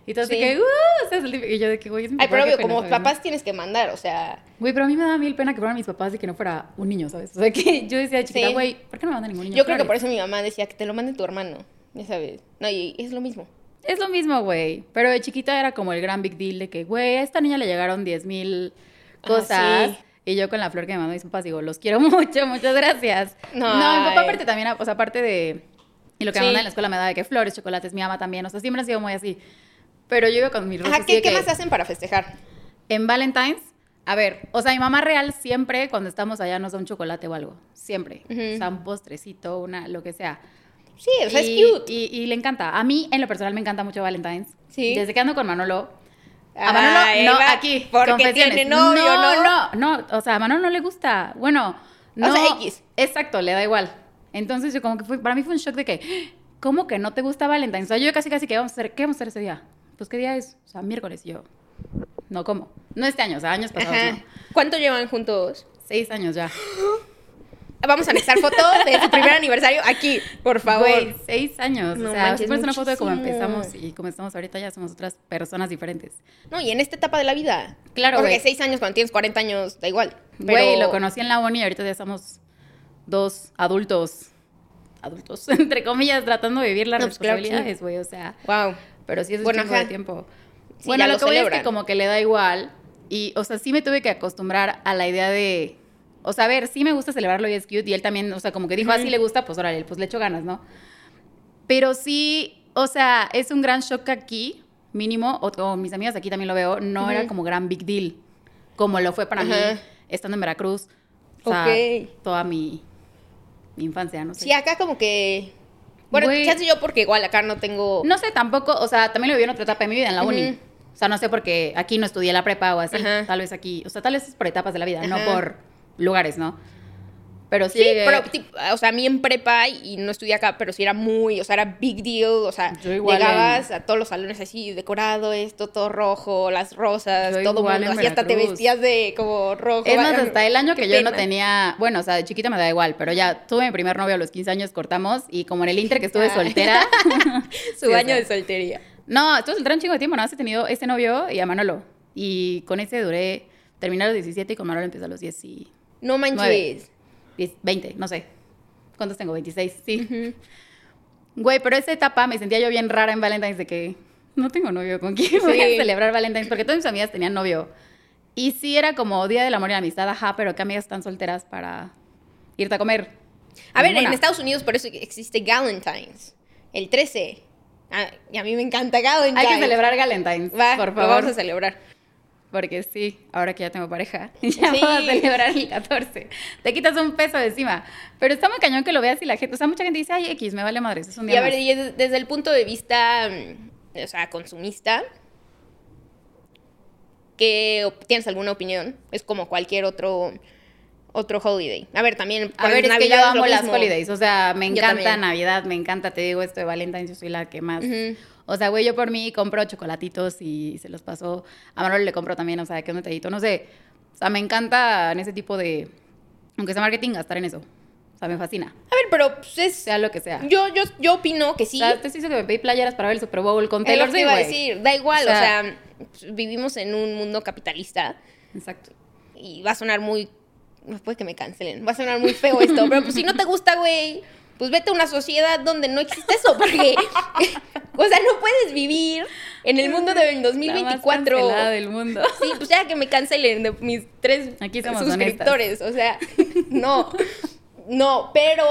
Y todo así Sí. que, uh. El típico- Y yo de que, güey, es mi Ay, pero obvio, como papás tienes que mandar, o sea. Güey, pero a mí me daba mil pena que fueran mis papás y que no fuera un niño, ¿sabes? O sea, que [LAUGHS] yo decía, chiquita, Sí. güey, ¿por qué no me manda ningún niño? Yo creo que por eso mi mamá decía que te lo mande tu hermano. Ya sabes. No, y es lo mismo. Es lo mismo, güey. Pero de chiquita era como el gran big deal de que, güey, a esta niña le llegaron 10 mil cosas. Ah, sí. Y yo con la flor que me mandó mis papás digo, los quiero [LAUGHS] mucho, muchas gracias. No, No, mi papá aparte también, o sea, aparte de... Y lo que me Sí. manda en la escuela me da de que flores, chocolates, mi mamá también. O sea, siempre ha sido muy así. Pero yo iba con mis rosas Ajá, ¿qué, qué más hacen para festejar? En Valentine's, a ver, o sea, mi mamá real siempre cuando estamos allá nos da un chocolate o algo. Siempre. Ujú. O sea, un postrecito, una, lo que sea. Sí, o sea, y, es cute. Y, y le encanta. A mí, en lo personal, me encanta mucho Valentine's. Sí. Desde que ando con Manolo. A Ay, Manolo, no, va, aquí. porque tiene novio, ¿no? no, no, o sea, a Manolo no le gusta. Bueno, no. sea, X. Exacto, le da igual. Entonces, yo como que fue, para mí fue un shock de que, [GASPS] ¿cómo que no te gusta Valentine's? O sea, yo casi, casi que vamos a hacer, ¿qué vamos a hacer ese día? Pues, ¿qué día es? O sea, miércoles. Y yo, no, ¿cómo? No este año, o sea, años pasados, no. ¿Cuánto llevan juntos? Seis años ya. [GASPS] Vamos a anexar foto de su primer aniversario aquí, por favor. Güey, seis años. No o sea, manches, una foto de cómo empezamos y cómo estamos ahorita, ya somos otras personas diferentes. No, y en esta etapa de la vida. Claro, Porque güey. seis años cuando tienes 40 años, da igual. Pero... Güey, lo conocí en la uni y ahorita ya somos dos adultos. Adultos, [LAUGHS] entre comillas, tratando de vivir las No, pues, claro que sí. responsabilidades, güey. O sea, Wow. Pero sí es un Bueno, de tiempo. Sí, bueno, lo, lo que voy es que como que le da igual. Y, o sea, sí me tuve que acostumbrar a la idea de. O sea, a ver, sí me gusta celebrarlo y es cute. Y él también, o sea, como que dijo, así le gusta, pues órale, pues le echo ganas, ¿no? Pero sí, o sea, es un gran shock aquí, mínimo, o, o mis amigas aquí también lo veo, no era como gran big deal, como lo fue para mí estando en Veracruz. O sea, toda mi, mi infancia, no sé. Sí, acá como que... Bueno, Güey. chance yo porque igual acá no tengo... No sé tampoco, o sea, también lo viví en otra etapa de mi vida, en la uni. Ujú. sea, no sé porque aquí no estudié la prepa o así. Ajá. Tal vez aquí, o sea, tal vez es por etapas de la vida, no por lugares, ¿no? Pero sí, Sí, llegué- pero, tipo, o sea, a mí en prepa y no estudié acá, pero sí era muy, o sea, era big deal, o sea, llegabas a todos los salones así, decorado, esto, todo rojo, las rosas, Yo todo mundo, así hasta te vestías de como rojo. Es más, hasta el año que yo no tenía, bueno, o sea, de chiquita me da igual, pero ya tuve mi primer novio a los 15 años, cortamos, y como en el inter que estuve Ah. soltera. [LAUGHS] [LAUGHS] Su Sí, o año sea, de soltería. No, estuve soltera un chingo de tiempo, nada más he tenido ese novio y a Manolo. Y con ese duré, terminé a los 17 y con Manolo empecé a los 10 y No manches. 10, 20, no sé. ¿Cuántos tengo? 26, sí. Güey, pero esa etapa me sentía yo bien rara en Valentine's de que no tengo novio, ¿con quién voy a celebrar Valentine's? Porque todas mis amigas tenían novio. Y sí era como Día del Amor y la Amistad, ajá, pero ¿qué amigas están solteras para irte a comer? A ver, en. Estados Unidos por eso existe Galentine's, el 13. Ah, y a mí me encanta Galentine's. Hay que celebrar Valentine's, Va, por lo favor. vamos a celebrar. Porque sí, ahora que ya tengo pareja, [LAUGHS] ya Sí. vamos a celebrar el 14. Te quitas un peso de encima. Pero está muy cañón que lo veas y la gente, o sea, mucha gente dice, ay, X, me vale madres, es un Y día a ver, más". y es- desde el punto de vista, mm, o sea, consumista, ¿qué op- tienes alguna opinión? Es como cualquier otro otro holiday. A ver, también A ver, es que Navidad yo lo amo las holidays, o sea, me Yo encanta. Navidad, me encanta, te digo esto de Valentine's, yo soy la que más... Ujú. O sea, güey, yo por mí compro chocolatitos y se los paso. A Manolo le compro también, o sea, que un detallito, no sé. O sea, me encanta en ese tipo de... Aunque sea marketing, gastar en eso. O sea, me fascina. A ver, pero pues, es Sea lo que sea. yo yo yo opino que sí. O sea, te hizo que me pedí playeras para ver el Super Bowl con Taylor lo que Swift, iba a decir, da igual, O o sea- sea, pues, vivimos en un mundo capitalista Exacto. y va a sonar muy no puede que me cancelen, va a sonar muy feo esto, pero pues si no te gusta, güey, pues vete a una sociedad donde no existe eso, porque [LAUGHS] o sea, no puedes vivir en el mundo del La más 2024. del mundo. Sí, pues ya que me cancelen de mis tres Aquí suscriptores. O sea, no. No, pero.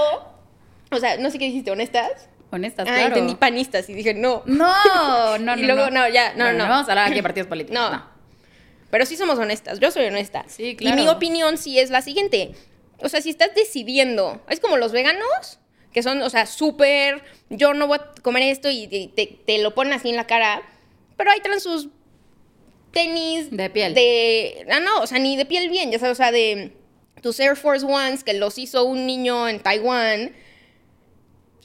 O sea, no sé qué dijiste, honestas. Honestas, Ah, claro. entendí panistas y dije, no. No, no, [LAUGHS] no. Y luego, no, ya, no, no. Vamos a hablar aquí de partidos políticos. No. Pero sí somos honestas. Yo soy honesta. Sí, claro. Y mi opinión sí es la siguiente. O sea, si estás decidiendo. Es como los veganos, que son, o sea, súper. Yo no voy a comer esto y te, te- te lo ponen así en la cara. Pero ahí traen sus tenis. De piel. De. Ah, no, o sea, ni de piel bien, ya sabes, o sea, de tus Air Force Ones que los hizo un niño en Taiwán.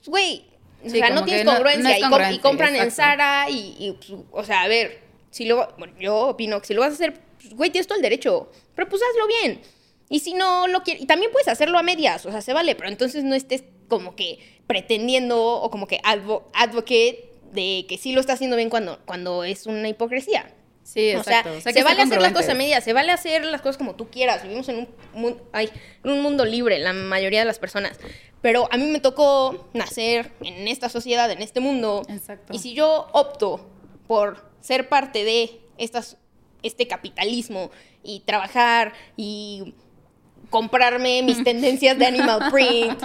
Güey. O Sí, sea, no tienes que no- no congruencia. y, compran en. Zara y, y, o sea, a ver, si lo, bueno, yo opino que si lo vas a hacer, pues, güey, tienes todo el derecho, pero pues hazlo bien. Y si no lo quieres, y también puedes hacerlo a medias, o sea, se vale, pero entonces no estés como que pretendiendo o como que advo- advocate de que sí lo está haciendo bien cuando, cuando es una hipocresía. Sí, O exacto. sea, O sea, se vale hacer las cosas a medias, se vale hacer las cosas como tú quieras. Vivimos en un, mun- ay, en un mundo libre, la mayoría de las personas. Pero a mí me tocó nacer en esta sociedad, en este mundo. Exacto. Y si yo opto por ser parte de estas, este capitalismo y trabajar y comprarme mis [LAUGHS] tendencias de animal print,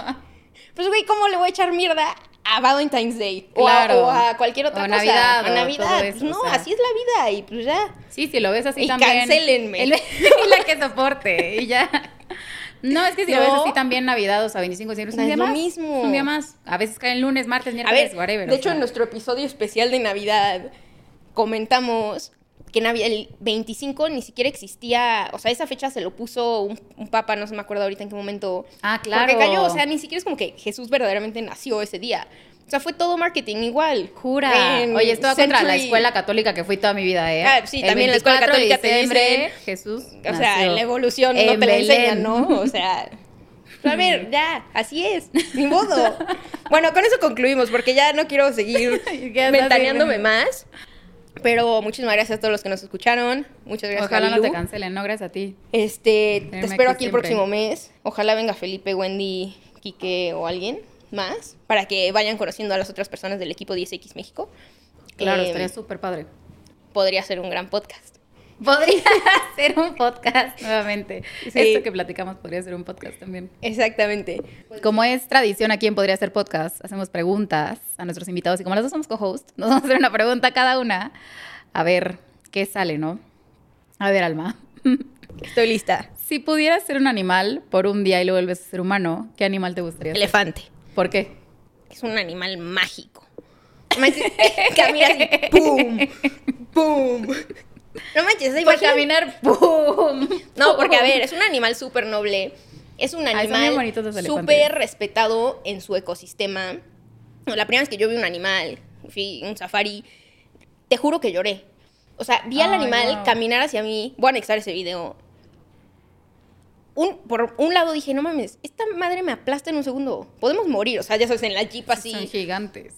pues güey, ¿cómo le voy a echar mierda a Valentine's Day? O a- Claro. O, a, cualquier otra O cosa. Navidad, A o Navidad. eso, no, o sea. así es la vida y pues ya. Sí, si lo ves así Y también. El- [LAUGHS] [LAUGHS] la que soporte. Y ya. No, es que si lo ves así también Navidad, o sea, 25 de diciembre, es un día lo más. mismo. Es un día más. A veces caen lunes, martes, A miércoles, ver, whatever. de hecho, sea. en nuestro episodio especial de Navidad comentamos que el 25 ni siquiera existía, o sea, esa fecha se lo puso un, un papa, no se me acuerdo ahorita en qué momento. Ah, claro. Porque cayó, o sea, ni siquiera es como que Jesús verdaderamente nació ese día. O sea, fue todo marketing igual. Jura. En Oye, esto va contra la Century- escuela católica que fui toda mi vida, ¿eh? Ah, sí, El también la escuela 24 de católica te dicen- Jesús. O sea, la evolución no en te la Belén. enseñan, ¿no? O sea, [LAUGHS] a ver, ya, así es, ni modo. Bueno, con eso concluimos, porque ya no quiero seguir [LAUGHS] ventaneándome más. Pero muchísimas gracias a todos los que nos escucharon. Muchas gracias, Ojalá no te cancelen, no, gracias a ti. Este, te espero aquí aquí el próximo mes. Ojalá venga Felipe, Wendy, Quique o alguien más para que vayan conociendo a las otras personas del equipo 10X México. Claro, Eh, estaría súper padre. Podría ser un gran podcast. Podría [LAUGHS] ser un podcast nuevamente. Sí. Esto que platicamos podría ser un podcast también. Exactamente. Como es tradición aquí en Podría Ser Podcast, hacemos preguntas a nuestros invitados y como las dos somos co-host, nos vamos a hacer una pregunta a cada una a ver qué sale, ¿no? A ver, Alma. [LAUGHS] Estoy lista. Si pudieras ser un animal por un día y luego vuelves a ser humano, ¿qué animal te gustaría ser? Elefante. ¿Por qué? Es un animal mágico. [LAUGHS] Camina así, ¡pum! ¡pum! No manches, Por imagina- caminar, ¡pum! No, porque a ver, es un animal súper noble. Es un animal súper respetado en su ecosistema. La primera vez que yo vi un animal, fui un safari, te juro que lloré. O sea, vi al animal wow. caminar hacia mí. Voy a anexar ese video. Un, por un lado dije, no mames, esta madre me aplasta en un segundo. Podemos morir. O sea, ya sabes, en la jeep así. Son gigantes.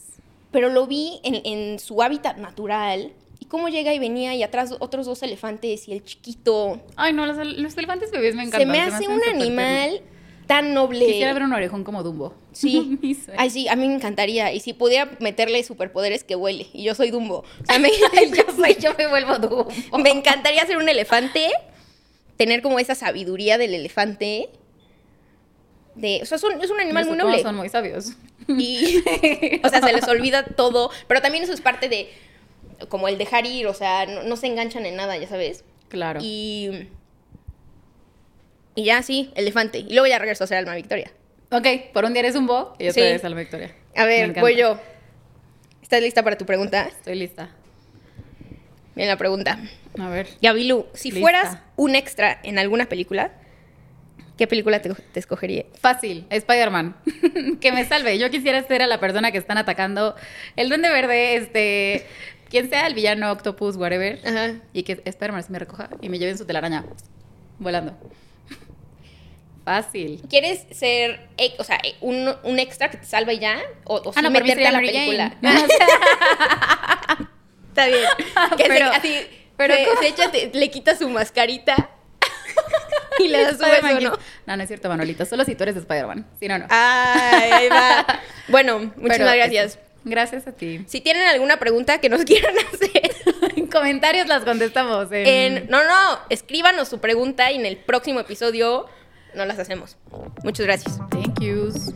Pero lo vi en, en su hábitat natural. Cómo llega y venía y atrás otros dos elefantes y el chiquito. Ay, no, los, los elefantes bebés me encantan. Se me hace un animal tan noble. Quisiera ver un orejón como Dumbo. Sí. [LAUGHS] Ay, sí, a mí me encantaría. Y si pudiera meterle superpoderes, que huele. Y yo soy Dumbo. O sea, me, [LAUGHS] yo, [LAUGHS] soy, yo me vuelvo Dumbo. me encantaría ser un elefante. Tener como esa sabiduría del elefante. De, o sea, son- es un animal muy noble. son muy sabios. Y, o sea, se les olvida todo. Pero también eso es parte de, como el dejar ir. O sea, no, no se enganchan en nada, ya sabes. Claro. Y, y ya, sí, elefante. Y luego ya regreso a ser Alma Victoria. Ok, por un día eres Dumbo y Sí. otra vez Alma Victoria. A ver, voy yo. ¿Estás lista para tu pregunta? Estoy lista. Bien la pregunta. A ver. Gabilu, si Lista. fueras un extra en alguna película, ¿qué película te, te escogería? Fácil, Spider-Man. [LAUGHS] que me salve. Yo quisiera ser a la persona que están atacando. El Duende Verde, este. Quien sea el villano, Octopus, whatever. Ajá. Y que Spider-Man se me recoja y me lleven su telaraña volando. [LAUGHS] Fácil. ¿Quieres ser, o sea, un, un extra que te salva y ya? ¿O, o sí Ah, no, meterte a la película? [LAUGHS] [LAUGHS] Está bien. Que se- Pero- así, pero se, echa, te- le quita su mascarita y le das beso, ¿no? No, no es cierto, Manolito. Solo si tú eres Spider-Man. Si no, no. Ay, ahí va. Bueno, muchísimas Pero gracias. eso. Gracias a ti. Si tienen alguna pregunta que nos [LAUGHS] quieran hacer, En comentarios las contestamos. En... en, no, no, escríbanos su pregunta y en el próximo episodio no las hacemos. Muchas gracias. Thank yous.